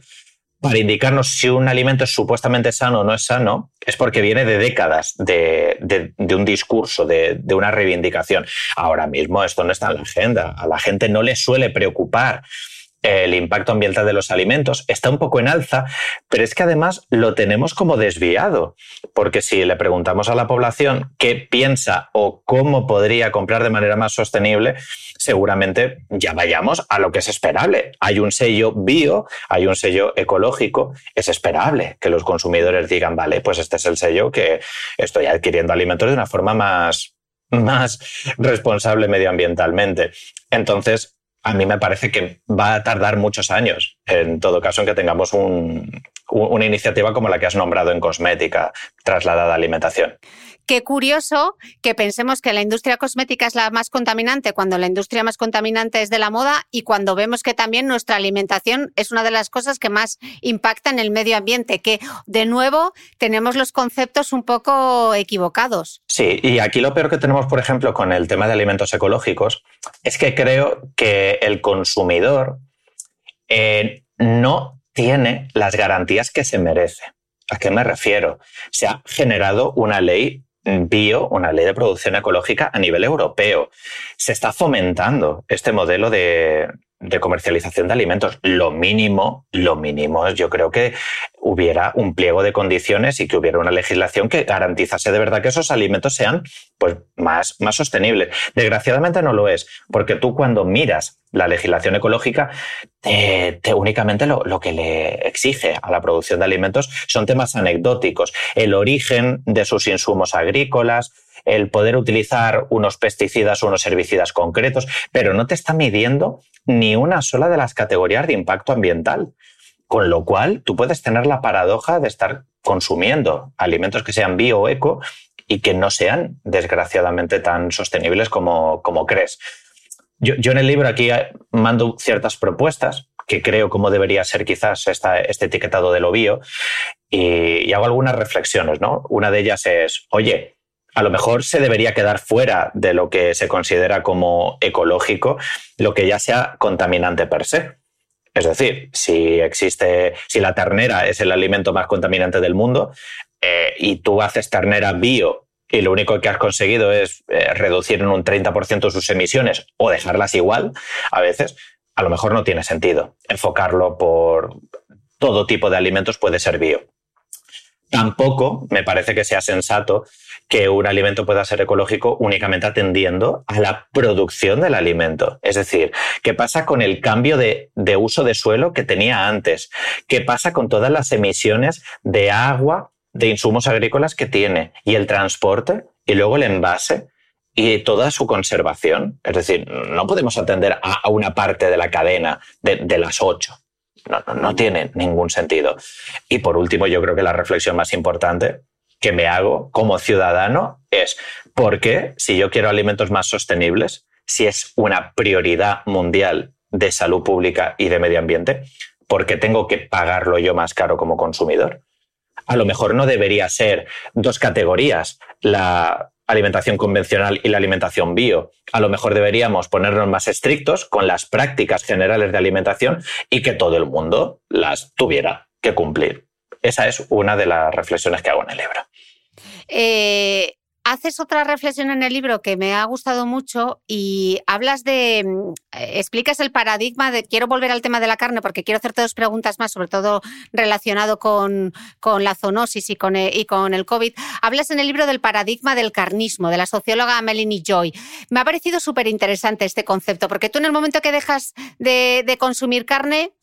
[SPEAKER 3] para indicarnos si un alimento es supuestamente sano o no es sano, es porque viene de décadas de, un discurso, de, una reivindicación. Ahora mismo esto no está en la agenda. A la gente no le suele preocupar el impacto ambiental de los alimentos. Está un poco en alza, pero es que además lo tenemos como desviado, porque si le preguntamos a la población qué piensa o cómo podría comprar de manera más sostenible, seguramente ya vayamos a lo que es esperable. Hay un sello bio, hay un sello ecológico, es esperable que los consumidores digan, vale, pues este es el sello que estoy adquiriendo alimentos de una forma más, más responsable medioambientalmente. Entonces, a mí me parece que va a tardar muchos años, en todo caso, en que tengamos una iniciativa como la que has nombrado en cosmética, trasladada a alimentación.
[SPEAKER 2] Qué curioso que pensemos que la industria cosmética es la más contaminante cuando la industria más contaminante es de la moda y cuando vemos que también nuestra alimentación es una de las cosas que más impacta en el medio ambiente, que de nuevo tenemos los conceptos un poco equivocados.
[SPEAKER 3] Sí, y aquí lo peor que tenemos, por ejemplo, con el tema de alimentos ecológicos, es que creo que el consumidor eh, no tiene las garantías que se merece. ¿A qué me refiero? Se ha generado una ley bio, una ley de producción ecológica a nivel europeo. Se está fomentando este modelo de, de comercialización de alimentos. Lo mínimo, lo mínimo es yo creo que hubiera un pliego de condiciones y que hubiera una legislación que garantizase de verdad que esos alimentos sean pues, más, más sostenibles. Desgraciadamente no lo es, porque tú cuando miras la legislación ecológica, te, únicamente lo, lo, que le exige a la producción de alimentos son temas anecdóticos. El origen de sus insumos agrícolas, el poder utilizar unos pesticidas o unos herbicidas concretos, pero no te está midiendo ni una sola de las categorías de impacto ambiental. Con lo cual, tú puedes tener la paradoja de estar consumiendo alimentos que sean bio o eco y que no sean, desgraciadamente, tan sostenibles como, como crees. Yo, yo, en el libro aquí mando ciertas propuestas que creo cómo debería ser quizás este etiquetado de lo bio y, y hago algunas reflexiones. ¿no? Una de ellas es, oye, a lo mejor se debería quedar fuera de lo que se considera como ecológico, lo que ya sea contaminante per se. Es decir, si existe, si la ternera es el alimento más contaminante del mundo eh, y tú haces ternera bio y lo único que has conseguido es eh, reducir en un 30% sus emisiones o dejarlas igual, a veces, a lo mejor no tiene sentido. Enfocarlo por todo tipo de alimentos puede ser bio. Tampoco me parece que sea sensato que un alimento pueda ser ecológico únicamente atendiendo a la producción del alimento. Es decir, ¿qué pasa con el cambio de, uso de suelo que tenía antes? ¿Qué pasa con todas las emisiones de agua, de insumos agrícolas que tiene? Y el transporte y luego el envase y toda su conservación. Es decir, no podemos atender a, una parte de la cadena de, de las ocho. No, no, tiene ningún sentido. Y por último, yo creo que la reflexión más importante que me hago como ciudadano es, ¿por qué si yo quiero alimentos más sostenibles, si es una prioridad mundial de salud pública y de medio ambiente, ¿por qué tengo que pagarlo yo más caro como consumidor? A lo mejor no debería ser dos categorías, la alimentación convencional y la alimentación bio. A lo mejor deberíamos ponernos más estrictos con las prácticas generales de alimentación y que todo el mundo las tuviera que cumplir. Esa es una de las reflexiones que hago en el libro.
[SPEAKER 2] Eh, haces otra reflexión en el libro que me ha gustado mucho y hablas de, mm, explicas el paradigma de, quiero volver al tema de la carne porque quiero hacerte dos preguntas más, sobre todo relacionado con, con la zoonosis y con, el, y con el COVID. Hablas en el libro del paradigma del carnismo, de la socióloga Melanie Joy. Me ha parecido súper interesante este concepto porque tú en el momento que dejas de, de consumir carne,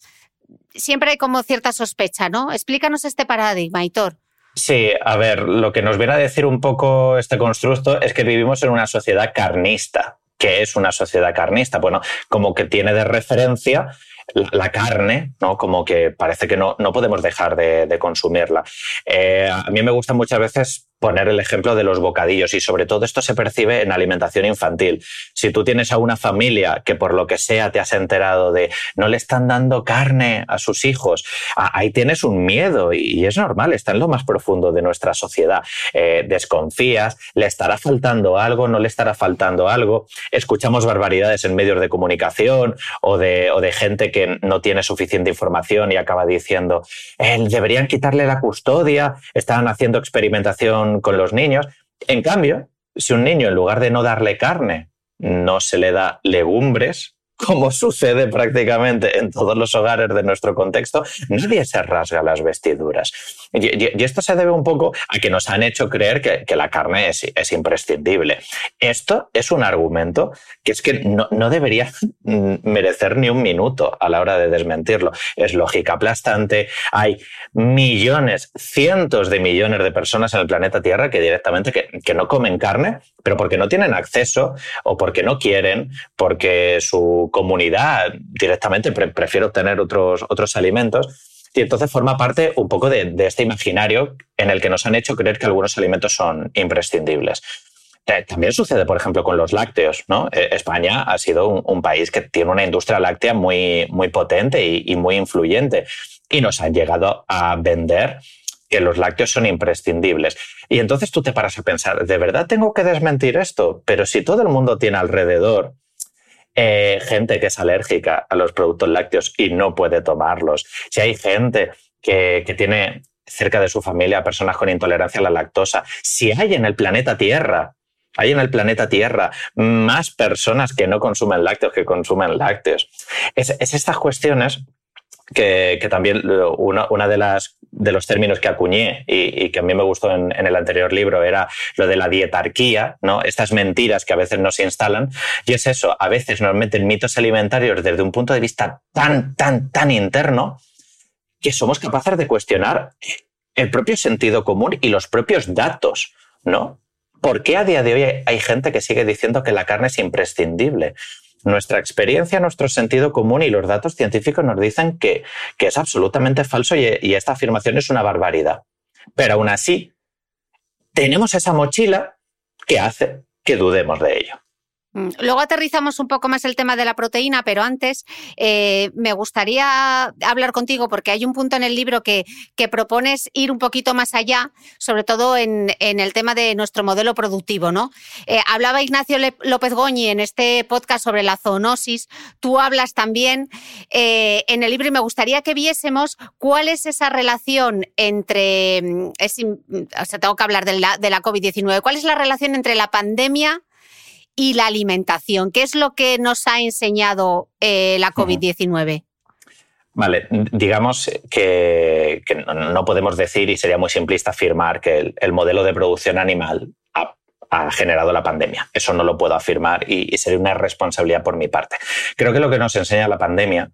[SPEAKER 2] siempre hay como cierta sospecha, ¿no? Explícanos este paradigma, Hitor.
[SPEAKER 3] Sí, a ver, lo que nos viene a decir un poco este constructo es que vivimos en una sociedad carnista. ¿Qué es una sociedad carnista? Bueno, como que tiene de referencia la carne, ¿no? Como que parece que no, no podemos dejar de, consumirla. Eh, a mí me gusta muchas veces poner el ejemplo de los bocadillos y sobre todo esto se percibe en alimentación infantil. Si tú tienes a una familia que por lo que sea te has enterado de no le están dando carne a sus hijos, ahí tienes un miedo y es normal, está en lo más profundo de nuestra sociedad. Eh, desconfías, le estará faltando algo, no le estará faltando algo. Escuchamos barbaridades en medios de comunicación o de, o de gente que no tiene suficiente información y acaba diciendo, eh, deberían quitarle la custodia, están haciendo experimentación con, los niños. En cambio, si un niño en lugar de no darle carne, no se le da legumbres, como [laughs] sucede prácticamente en todos los hogares de nuestro contexto, nadie se rasga las vestiduras. Y, esto se debe un poco a que nos han hecho creer que, la carne es, imprescindible. Esto es un argumento que es que no, debería [laughs] merecer ni un minuto a la hora de desmentirlo. Es lógica aplastante. Hay millones, cientos de millones de personas en el planeta Tierra que directamente que no comen carne, pero porque no tienen acceso o porque no quieren, porque su comunidad directamente prefiere obtener otros, otros alimentos. Y entonces forma parte un poco de, este imaginario en el que nos han hecho creer que algunos alimentos son imprescindibles. También sucede, por ejemplo, con los lácteos. ¿no? Eh, España ha sido un, país que tiene una industria láctea muy, muy potente y, muy influyente. Y nos han llegado a vender que los lácteos son imprescindibles. Y entonces tú te paras a pensar, ¿de verdad tengo que desmentir esto? Pero si todo el mundo tiene alrededor eh, gente que es alérgica a los productos lácteos y no puede tomarlos, si hay gente que, tiene cerca de su familia personas con intolerancia a la lactosa, si hay en el planeta Tierra hay en el planeta Tierra más personas que no consumen lácteos que consumen lácteos. Es, estas cuestiones que, también una, de las de los términos que acuñé y, que a mí me gustó en, el anterior libro era lo de la dietarquía, ¿no? Estas mentiras que a veces nos instalan. Y es eso, a veces nos meten mitos alimentarios desde un punto de vista tan, tan, tan interno que somos capaces de cuestionar el propio sentido común y los propios datos, ¿no? ¿Por qué a día de hoy hay gente que sigue diciendo que la carne es imprescindible? Nuestra experiencia, nuestro sentido común y los datos científicos nos dicen que, es absolutamente falso y, y esta afirmación es una barbaridad. Pero aún así, tenemos esa mochila que hace que dudemos de ello.
[SPEAKER 2] Mm, luego aterrizamos un poco más el tema de la proteína, pero antes eh, me gustaría hablar contigo porque hay un punto en el libro que, que propones ir un poquito más allá, sobre todo en, el tema de nuestro modelo productivo. ¿no? Eh, hablaba Ignacio López Goñi en este podcast sobre la zoonosis, tú hablas también eh, en el libro y me gustaría que viésemos cuál es esa relación entre, mm, o sea, tengo que hablar de la, de la COVID-19, cuál es la relación entre la pandemia y la alimentación. ¿Qué es lo que nos ha enseñado eh, la COVID-19?
[SPEAKER 3] Vale, digamos que, no podemos decir, y sería muy simplista afirmar, que el, modelo de producción animal ha, generado la pandemia. Eso no lo puedo afirmar y, y sería una responsabilidad por mi parte. Creo que lo que nos enseña la pandemia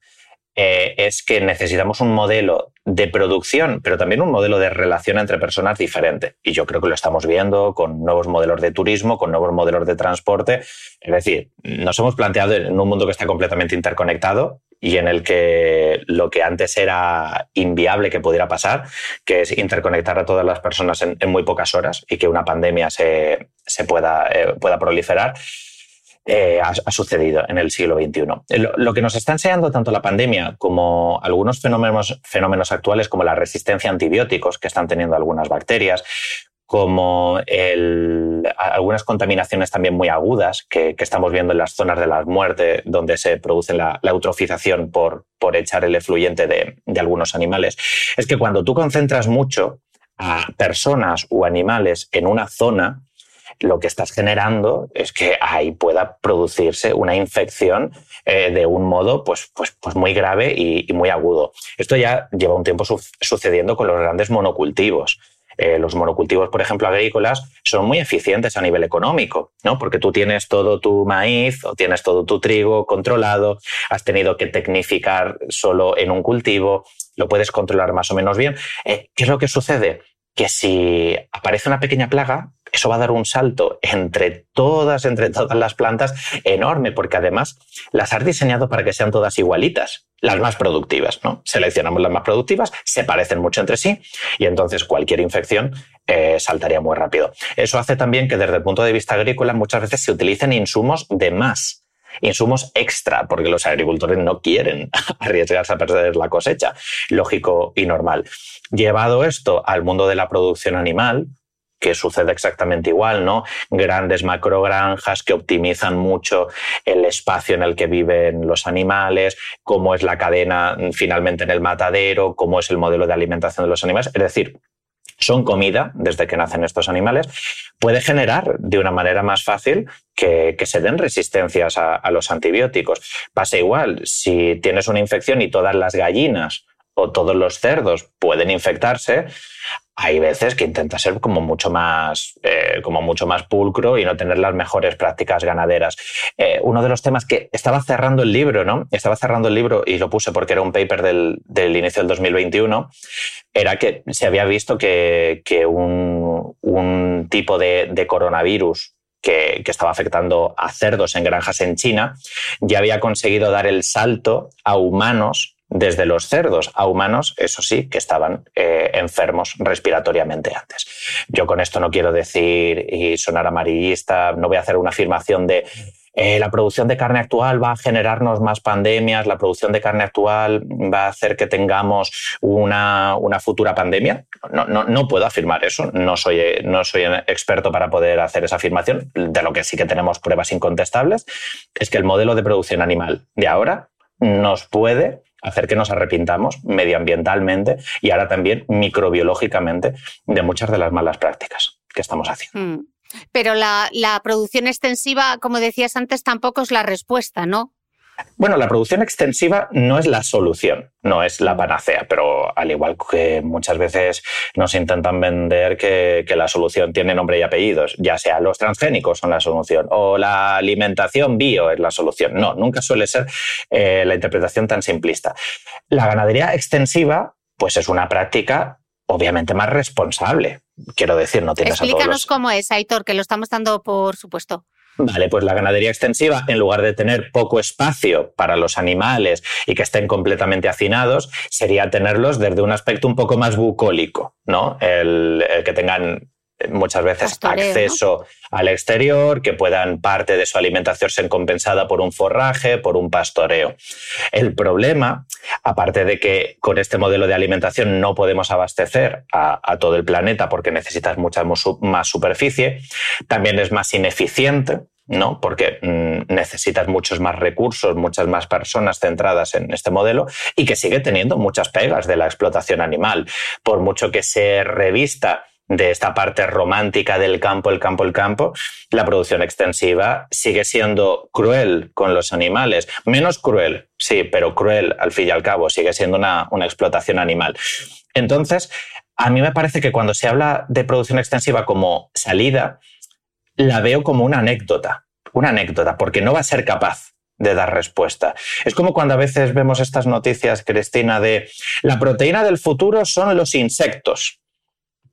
[SPEAKER 3] eh, es que necesitamos un modelo de producción, pero también un modelo de relación entre personas diferente. Y yo creo que lo estamos viendo con nuevos modelos de turismo, con nuevos modelos de transporte. Es decir, nos hemos planteado en un mundo que está completamente interconectado y en el que lo que antes era inviable que pudiera pasar, que es interconectar a todas las personas en, muy pocas horas y que una pandemia se, eh, pueda proliferar eh, ha, sucedido en el siglo XXI. Lo, que nos está enseñando tanto la pandemia como algunos fenómenos, actuales como la resistencia a antibióticos que están teniendo algunas bacterias, como algunas contaminaciones también muy agudas que, estamos viendo en las zonas de la muerte, donde se produce la, eutrofización por, por, echar el efluyente de, de, algunos animales, es que cuando tú concentras mucho a personas o animales en una zona, lo que estás generando es que ahí pueda producirse una infección eh, de un modo pues, pues, pues muy grave y, muy agudo. Esto ya lleva un tiempo sucediendo con los grandes monocultivos. Eh, los monocultivos, por ejemplo, agrícolas, son muy eficientes a nivel económico, ¿no? Porque tú tienes todo tu maíz o tienes todo tu trigo controlado, has tenido que tecnificar solo en un cultivo, lo puedes controlar más o menos bien. Eh, ¿Qué es lo que sucede? Que si aparece una pequeña plaga, eso va a dar un salto entre todas, entre todas las plantas enorme, porque además las has diseñado para que sean todas igualitas, las más productivas, ¿no? Seleccionamos las más productivas, se parecen mucho entre sí y entonces cualquier infección eh, saltaría muy rápido. Eso hace también que desde el punto de vista agrícola muchas veces se utilicen insumos de más insumos extra, porque los agricultores no quieren [laughs] arriesgarse a perder la cosecha, lógico y normal. Llevado esto al mundo de la producción animal, que sucede exactamente igual, ¿no? Grandes macrogranjas que optimizan mucho el espacio en el que viven los animales, cómo es la cadena finalmente en el matadero, cómo es el modelo de alimentación de los animales. Es decir, son comida desde que nacen estos animales, puede generar de una manera más fácil que, se den resistencias a los antibióticos. Pasa igual, si tienes una infección y todas las gallinas o todos los cerdos pueden infectarse, hay veces que intenta ser como mucho más, eh, como mucho más pulcro y no tener las mejores prácticas ganaderas. Eh, uno de los temas que estaba cerrando el libro, ¿no? Estaba cerrando el libro y lo puse porque era un paper del, del inicio del 2021, era que se había visto que, que un, un, tipo de, de coronavirus que, que, estaba afectando a cerdos en granjas en China, ya había conseguido dar el salto a humanos desde los cerdos a humanos, eso sí, que estaban eh, enfermos respiratoriamente antes. Yo con esto no quiero decir y sonar amarillista, no voy a hacer una afirmación de eh, la producción de carne actual va a generarnos más pandemias, la producción de carne actual va a hacer que tengamos una, una futura pandemia. No, no, no, puedo afirmar eso, no soy, no soy experto para poder hacer esa afirmación. De lo que sí que tenemos pruebas incontestables es que el modelo de producción animal de ahora nos puede hacer que nos arrepintamos medioambientalmente y ahora también microbiológicamente de muchas de las malas prácticas que estamos haciendo. Mm.
[SPEAKER 2] Pero la, la producción extensiva, como decías antes, tampoco es la respuesta, ¿no?
[SPEAKER 3] Bueno, la producción extensiva no es la solución, no es la panacea, pero al igual que muchas veces nos intentan vender que, la solución tiene nombre y apellidos, ya sea los transgénicos son la solución o la alimentación bio es la solución. No, nunca suele ser eh, la interpretación tan simplista. La ganadería extensiva, pues es una práctica obviamente más responsable. Quiero decir, no tienes
[SPEAKER 2] Explícanos cómo es, Aitor, que lo estamos dando por supuesto.
[SPEAKER 3] Vale, pues la ganadería extensiva, en lugar de tener poco espacio para los animales y que estén completamente hacinados, sería tenerlos desde un aspecto un poco más bucólico, ¿no? El, que tengan muchas veces acceso al exterior, que puedan parte de su alimentación ser compensada por un forraje, por un pastoreo. El problema, aparte de que con este modelo de alimentación no podemos abastecer a, a todo el planeta porque necesitas mucha más superficie, también es más ineficiente ¿no? Porque mm, necesitas muchos más recursos, muchas más personas centradas en este modelo y que sigue teniendo muchas pegas de la explotación animal. Por mucho que se revista de esta parte romántica del campo, el campo, el campo, la producción extensiva sigue siendo cruel con los animales. Menos cruel, sí, pero cruel al fin y al cabo, sigue siendo una, una explotación animal. Entonces, a mí me parece que cuando se habla de producción extensiva como salida, la veo como una anécdota, una anécdota, porque no va a ser capaz de dar respuesta. Es como cuando a veces vemos estas noticias, Cristina, de la proteína del futuro son los insectos.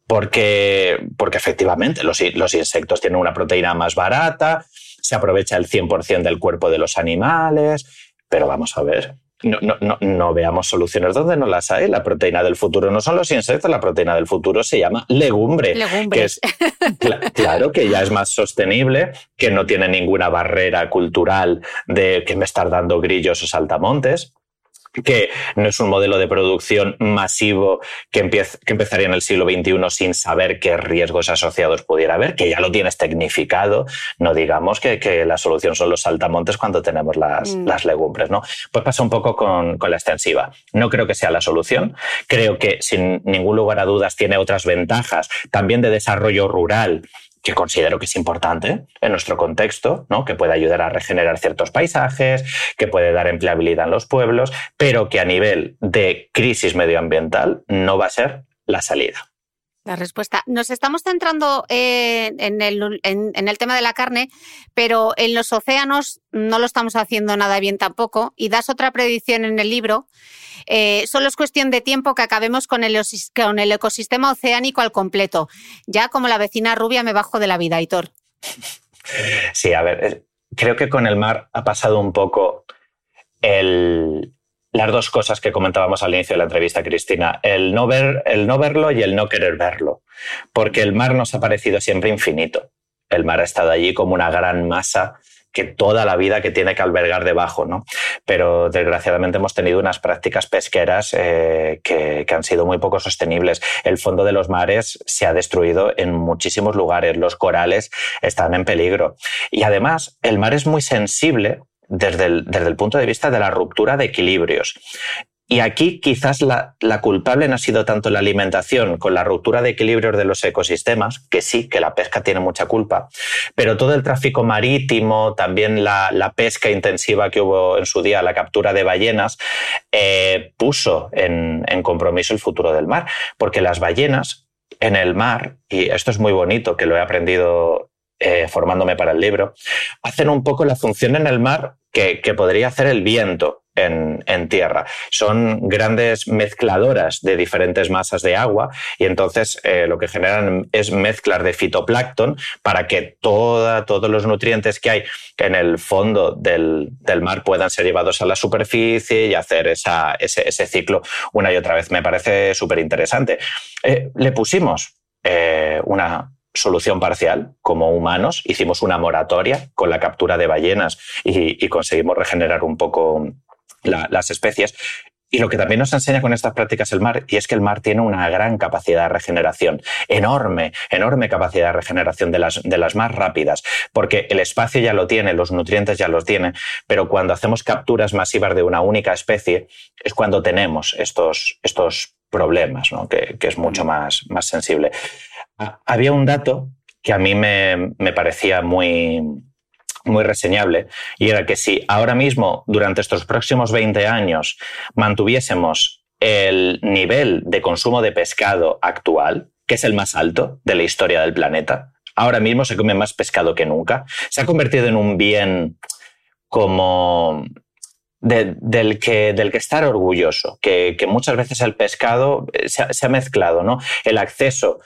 [SPEAKER 3] Porque, porque efectivamente los, los insectos tienen una proteína más barata, se aprovecha el 100% del cuerpo de los animales, pero vamos a ver, no, no, no, veamos soluciones donde no las hay. La proteína del futuro no son los insectos, la proteína del futuro se llama legumbre. Que es, claro que ya es más sostenible, que no tiene ninguna barrera cultural de que me estar dando grillos o saltamontes que no es un modelo de producción masivo que, que, empezaría en el siglo XXI sin saber qué riesgos asociados pudiera haber, que ya lo tienes tecnificado, no digamos que, que la solución son los saltamontes cuando tenemos las, mm. las legumbres, ¿no? Pues pasa un poco con, con, la extensiva. No creo que sea la solución, creo que sin ningún lugar a dudas tiene otras ventajas, también de desarrollo rural, que considero que es importante en nuestro contexto, ¿no? que puede ayudar a regenerar ciertos paisajes, que puede dar empleabilidad en los pueblos, pero que a nivel de crisis medioambiental no va a ser la salida.
[SPEAKER 2] La respuesta. Nos estamos centrando eh, en, el, tema de la carne, pero en los océanos no lo estamos haciendo nada bien tampoco. Y das otra predicción en el libro. Eh, solo es cuestión de tiempo que acabemos con el, con el ecosistema oceánico al completo. Ya como la vecina rubia me bajo de la vida, Hitor.
[SPEAKER 3] Sí, a ver, eh, creo que con el mar ha pasado un poco el, las dos cosas que comentábamos al inicio de la entrevista, Cristina, el no, ver, el no verlo y el no querer verlo, porque el mar nos ha parecido siempre infinito. El mar ha estado allí como una gran masa que toda la vida que tiene que albergar debajo, ¿no? Pero desgraciadamente hemos tenido unas prácticas pesqueras eh, que, que, han sido muy poco sostenibles. El fondo de los mares se ha destruido en muchísimos lugares, los corales están en peligro. Y además, el mar es muy sensible desde el, punto de vista de la ruptura de equilibrios. Y aquí quizás la, culpable no ha sido tanto la alimentación con la ruptura de equilibrios de los ecosistemas, que sí, que la pesca tiene mucha culpa, pero todo el tráfico marítimo, también la, pesca intensiva que hubo en su día, la captura de ballenas, eh, puso en, en compromiso el futuro del mar, porque las ballenas en el mar, y esto es muy bonito, que lo he aprendido eh, formándome para el libro, hacen un poco la función en el mar que, podría hacer el viento en, tierra. Son grandes mezcladoras de diferentes masas de agua y entonces eh, lo que generan es mezclas de fitoplancton para que todos los nutrientes que hay en el fondo del, mar puedan ser llevados a la superficie y hacer ese, ciclo una y otra vez. Me parece súper interesante. Eh, le pusimos una, solución parcial. Como humanos hicimos una moratoria con la captura de ballenas y, conseguimos regenerar un poco las especies. Y lo que también nos enseña con estas prácticas el mar, y es que el mar tiene una gran capacidad de regeneración, enorme, enorme capacidad de regeneración de las, de las más rápidas, porque el espacio ya lo tiene, los nutrientes ya los tiene, pero cuando hacemos capturas masivas de una única especie es cuando tenemos estos, estos problemas, ¿no? que, que, es mucho más, más sensible había un dato que a mí me, parecía muy, muy reseñable y era que si ahora mismo, durante estos próximos 20 años, mantuviésemos el nivel de consumo de pescado actual, que es el más alto de la historia del planeta, ahora mismo se come más pescado que nunca. Se ha convertido en un bien como del, que, del que estar orgulloso, que, muchas veces el pescado se ha, se ha mezclado, ¿no? El acceso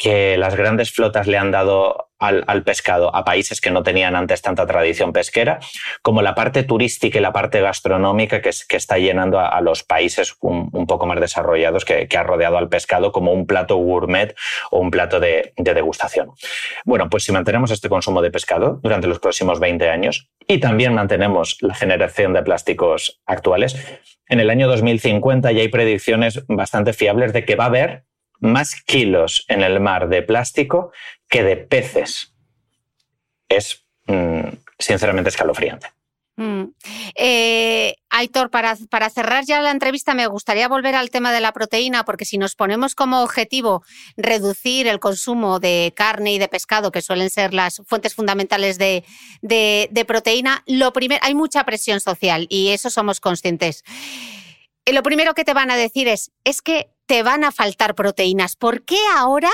[SPEAKER 3] que las grandes flotas le han dado al, pescado a países que no tenían antes tanta tradición pesquera, como la parte turística y la parte gastronómica que, que está llenando a, los países un, poco más desarrollados que, ha rodeado al pescado como un plato gourmet o un plato de, de, degustación. Bueno, pues si mantenemos este consumo de pescado durante los próximos 20 años y también mantenemos la generación de plásticos actuales, en el año 2050 ya hay predicciones bastante fiables de que va a haber más kilos en el mar de plástico que de peces. Es mm, sinceramente escalofriante. Mm.
[SPEAKER 2] Eh, Aitor, para, para, cerrar ya la entrevista, me gustaría volver al tema de la proteína, porque si nos ponemos como objetivo reducir el consumo de carne y de pescado, que suelen ser las fuentes fundamentales de, de proteína, lo primero, hay mucha presión social y eso somos conscientes. Eh, lo primero que te van a decir es, es que te van a faltar proteínas. ¿Por qué ahora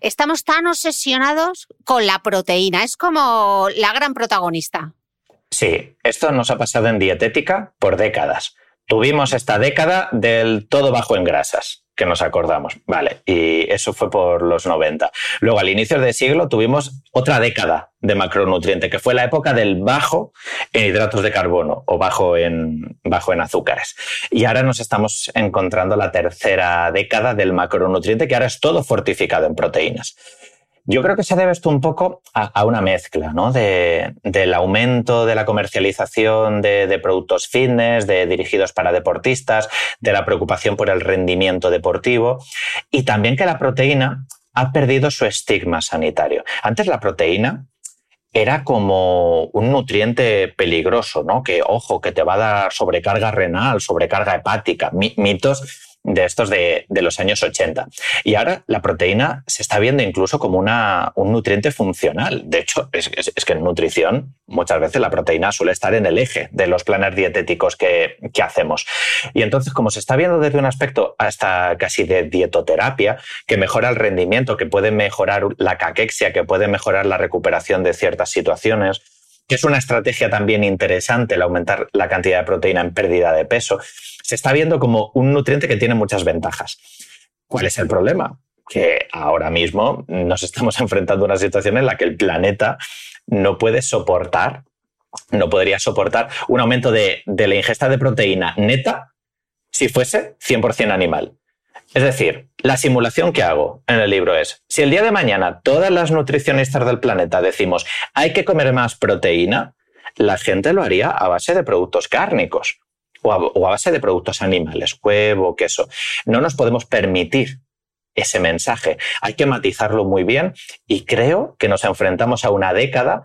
[SPEAKER 2] estamos tan obsesionados con la proteína? Es como la gran protagonista.
[SPEAKER 3] Sí, esto nos ha pasado en dietética por décadas. Tuvimos esta década del todo bajo en grasas que nos acordamos. Vale, y eso fue por los 90. Luego, al inicio del siglo, tuvimos otra década de macronutriente, que fue la época del bajo en hidratos de carbono o bajo en, bajo en azúcares. Y ahora nos estamos encontrando la tercera década del macronutriente, que ahora es todo fortificado en proteínas. Yo creo que se debe esto un poco a, una mezcla, ¿no? De, del aumento de la comercialización de, productos fitness, de, dirigidos para deportistas, de la preocupación por el rendimiento deportivo y también que la proteína ha perdido su estigma sanitario. Antes la proteína era como un nutriente peligroso, ¿no? Que, ojo, que te va a dar sobrecarga renal, sobrecarga hepática, mitos de estos de, los años 80. Y ahora la proteína se está viendo incluso como una, un nutriente funcional. De hecho, es, que en nutrición muchas veces la proteína suele estar en el eje de los planes dietéticos que, que hacemos. Y entonces, como se está viendo desde un aspecto hasta casi de dietoterapia, que mejora el rendimiento, que puede mejorar la caquexia, que puede mejorar la recuperación de ciertas situaciones, que es una estrategia también interesante el aumentar la cantidad de proteína en pérdida de peso, se está viendo como un nutriente que tiene muchas ventajas. ¿Cuál es el problema? Que ahora mismo nos estamos [laughs] enfrentando a una situación en la que el planeta no puede soportar, no podría soportar un aumento de, la ingesta de proteína neta si fuese 100% animal. Es decir, la simulación que hago en el libro es, si el día de mañana todas las nutricionistas del planeta decimos hay que comer más proteína, la gente lo haría a base de productos cárnicos o a, base de productos animales, huevo, queso. No nos podemos permitir ese mensaje. Hay que matizarlo muy bien y creo que nos enfrentamos a una década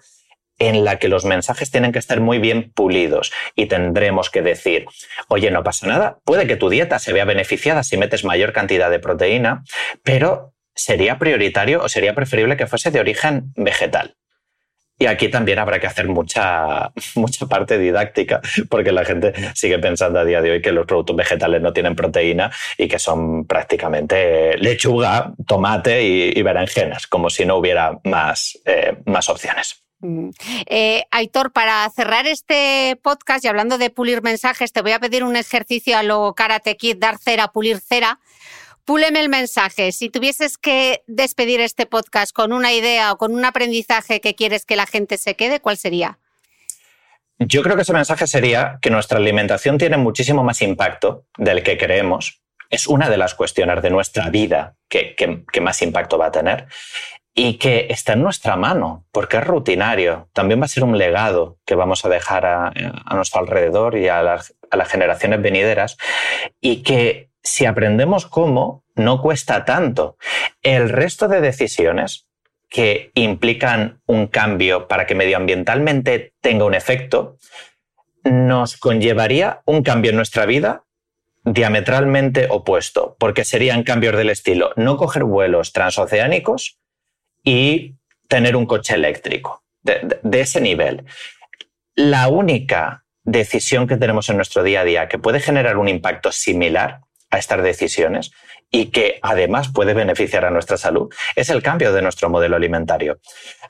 [SPEAKER 3] en la que los mensajes tienen que estar muy bien pulidos y tendremos que decir, oye, no pasa nada, puede que tu dieta se vea beneficiada si metes mayor cantidad de proteína, pero sería prioritario o sería preferible que fuese de origen vegetal. Y aquí también habrá que hacer mucha, [laughs] mucha parte didáctica, porque la gente sigue pensando a día de hoy que los productos vegetales no tienen proteína y que son prácticamente lechuga, tomate y, berenjenas, como si no hubiera más, eh, más opciones.
[SPEAKER 2] Mm. Eh, Aitor, para cerrar este podcast y hablando de pulir mensajes, te voy a pedir un ejercicio a lo Karate Kid, dar cera, pulir cera. Púleme el mensaje. Si tuvieses que despedir este podcast con una idea o con un aprendizaje que quieres que la gente se quede, ¿cuál sería?
[SPEAKER 3] Yo creo que ese mensaje sería que nuestra alimentación tiene muchísimo más impacto del que creemos. Es una de las cuestiones de nuestra vida que, que más impacto va a tener y que está en nuestra mano, porque es rutinario. También va a ser un legado que vamos a dejar a, nuestro alrededor y a las, generaciones venideras, y que si aprendemos cómo, no cuesta tanto. El resto de decisiones que implican un cambio para que medioambientalmente tenga un efecto, nos conllevaría un cambio en nuestra vida diametralmente opuesto, porque serían cambios del estilo no coger vuelos transoceánicos, y tener un coche eléctrico de, ese nivel. La única decisión que tenemos en nuestro día a día que puede generar un impacto similar a estas decisiones y que además puede beneficiar a nuestra salud es el cambio de nuestro modelo alimentario.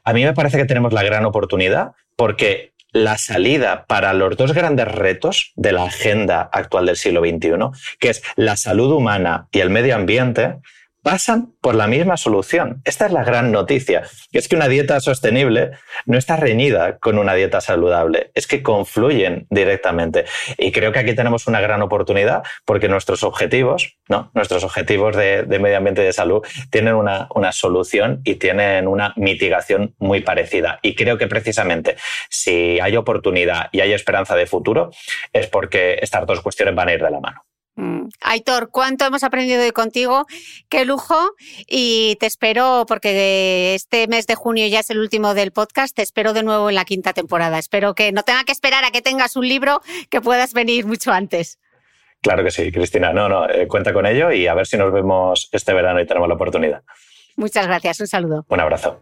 [SPEAKER 3] A mí me parece que tenemos la gran oportunidad porque la salida para los dos grandes retos de la agenda actual del siglo XXI, que es la salud humana y el medio ambiente, pasan por la misma solución. Esta es la gran noticia, que es que una dieta sostenible no está reñida con una dieta saludable, es que confluyen directamente. Y creo que aquí tenemos una gran oportunidad porque nuestros objetivos, ¿no? nuestros objetivos de, medio ambiente y de salud tienen una, una solución y tienen una mitigación muy parecida. Y creo que precisamente si hay oportunidad y hay esperanza de futuro, es porque estas dos cuestiones van a ir de la mano.
[SPEAKER 2] Mm. Aitor, ¿cuánto hemos aprendido hoy contigo? Qué lujo y te espero porque este mes de junio ya es el último del podcast, te espero de nuevo en la quinta temporada. Espero que no tenga que esperar a que tengas un libro, que puedas venir mucho antes.
[SPEAKER 3] Claro que sí, Cristina. No, no, eh, cuenta con ello y a ver si nos vemos este verano y tenemos la oportunidad.
[SPEAKER 2] Muchas gracias, un saludo.
[SPEAKER 3] Un abrazo.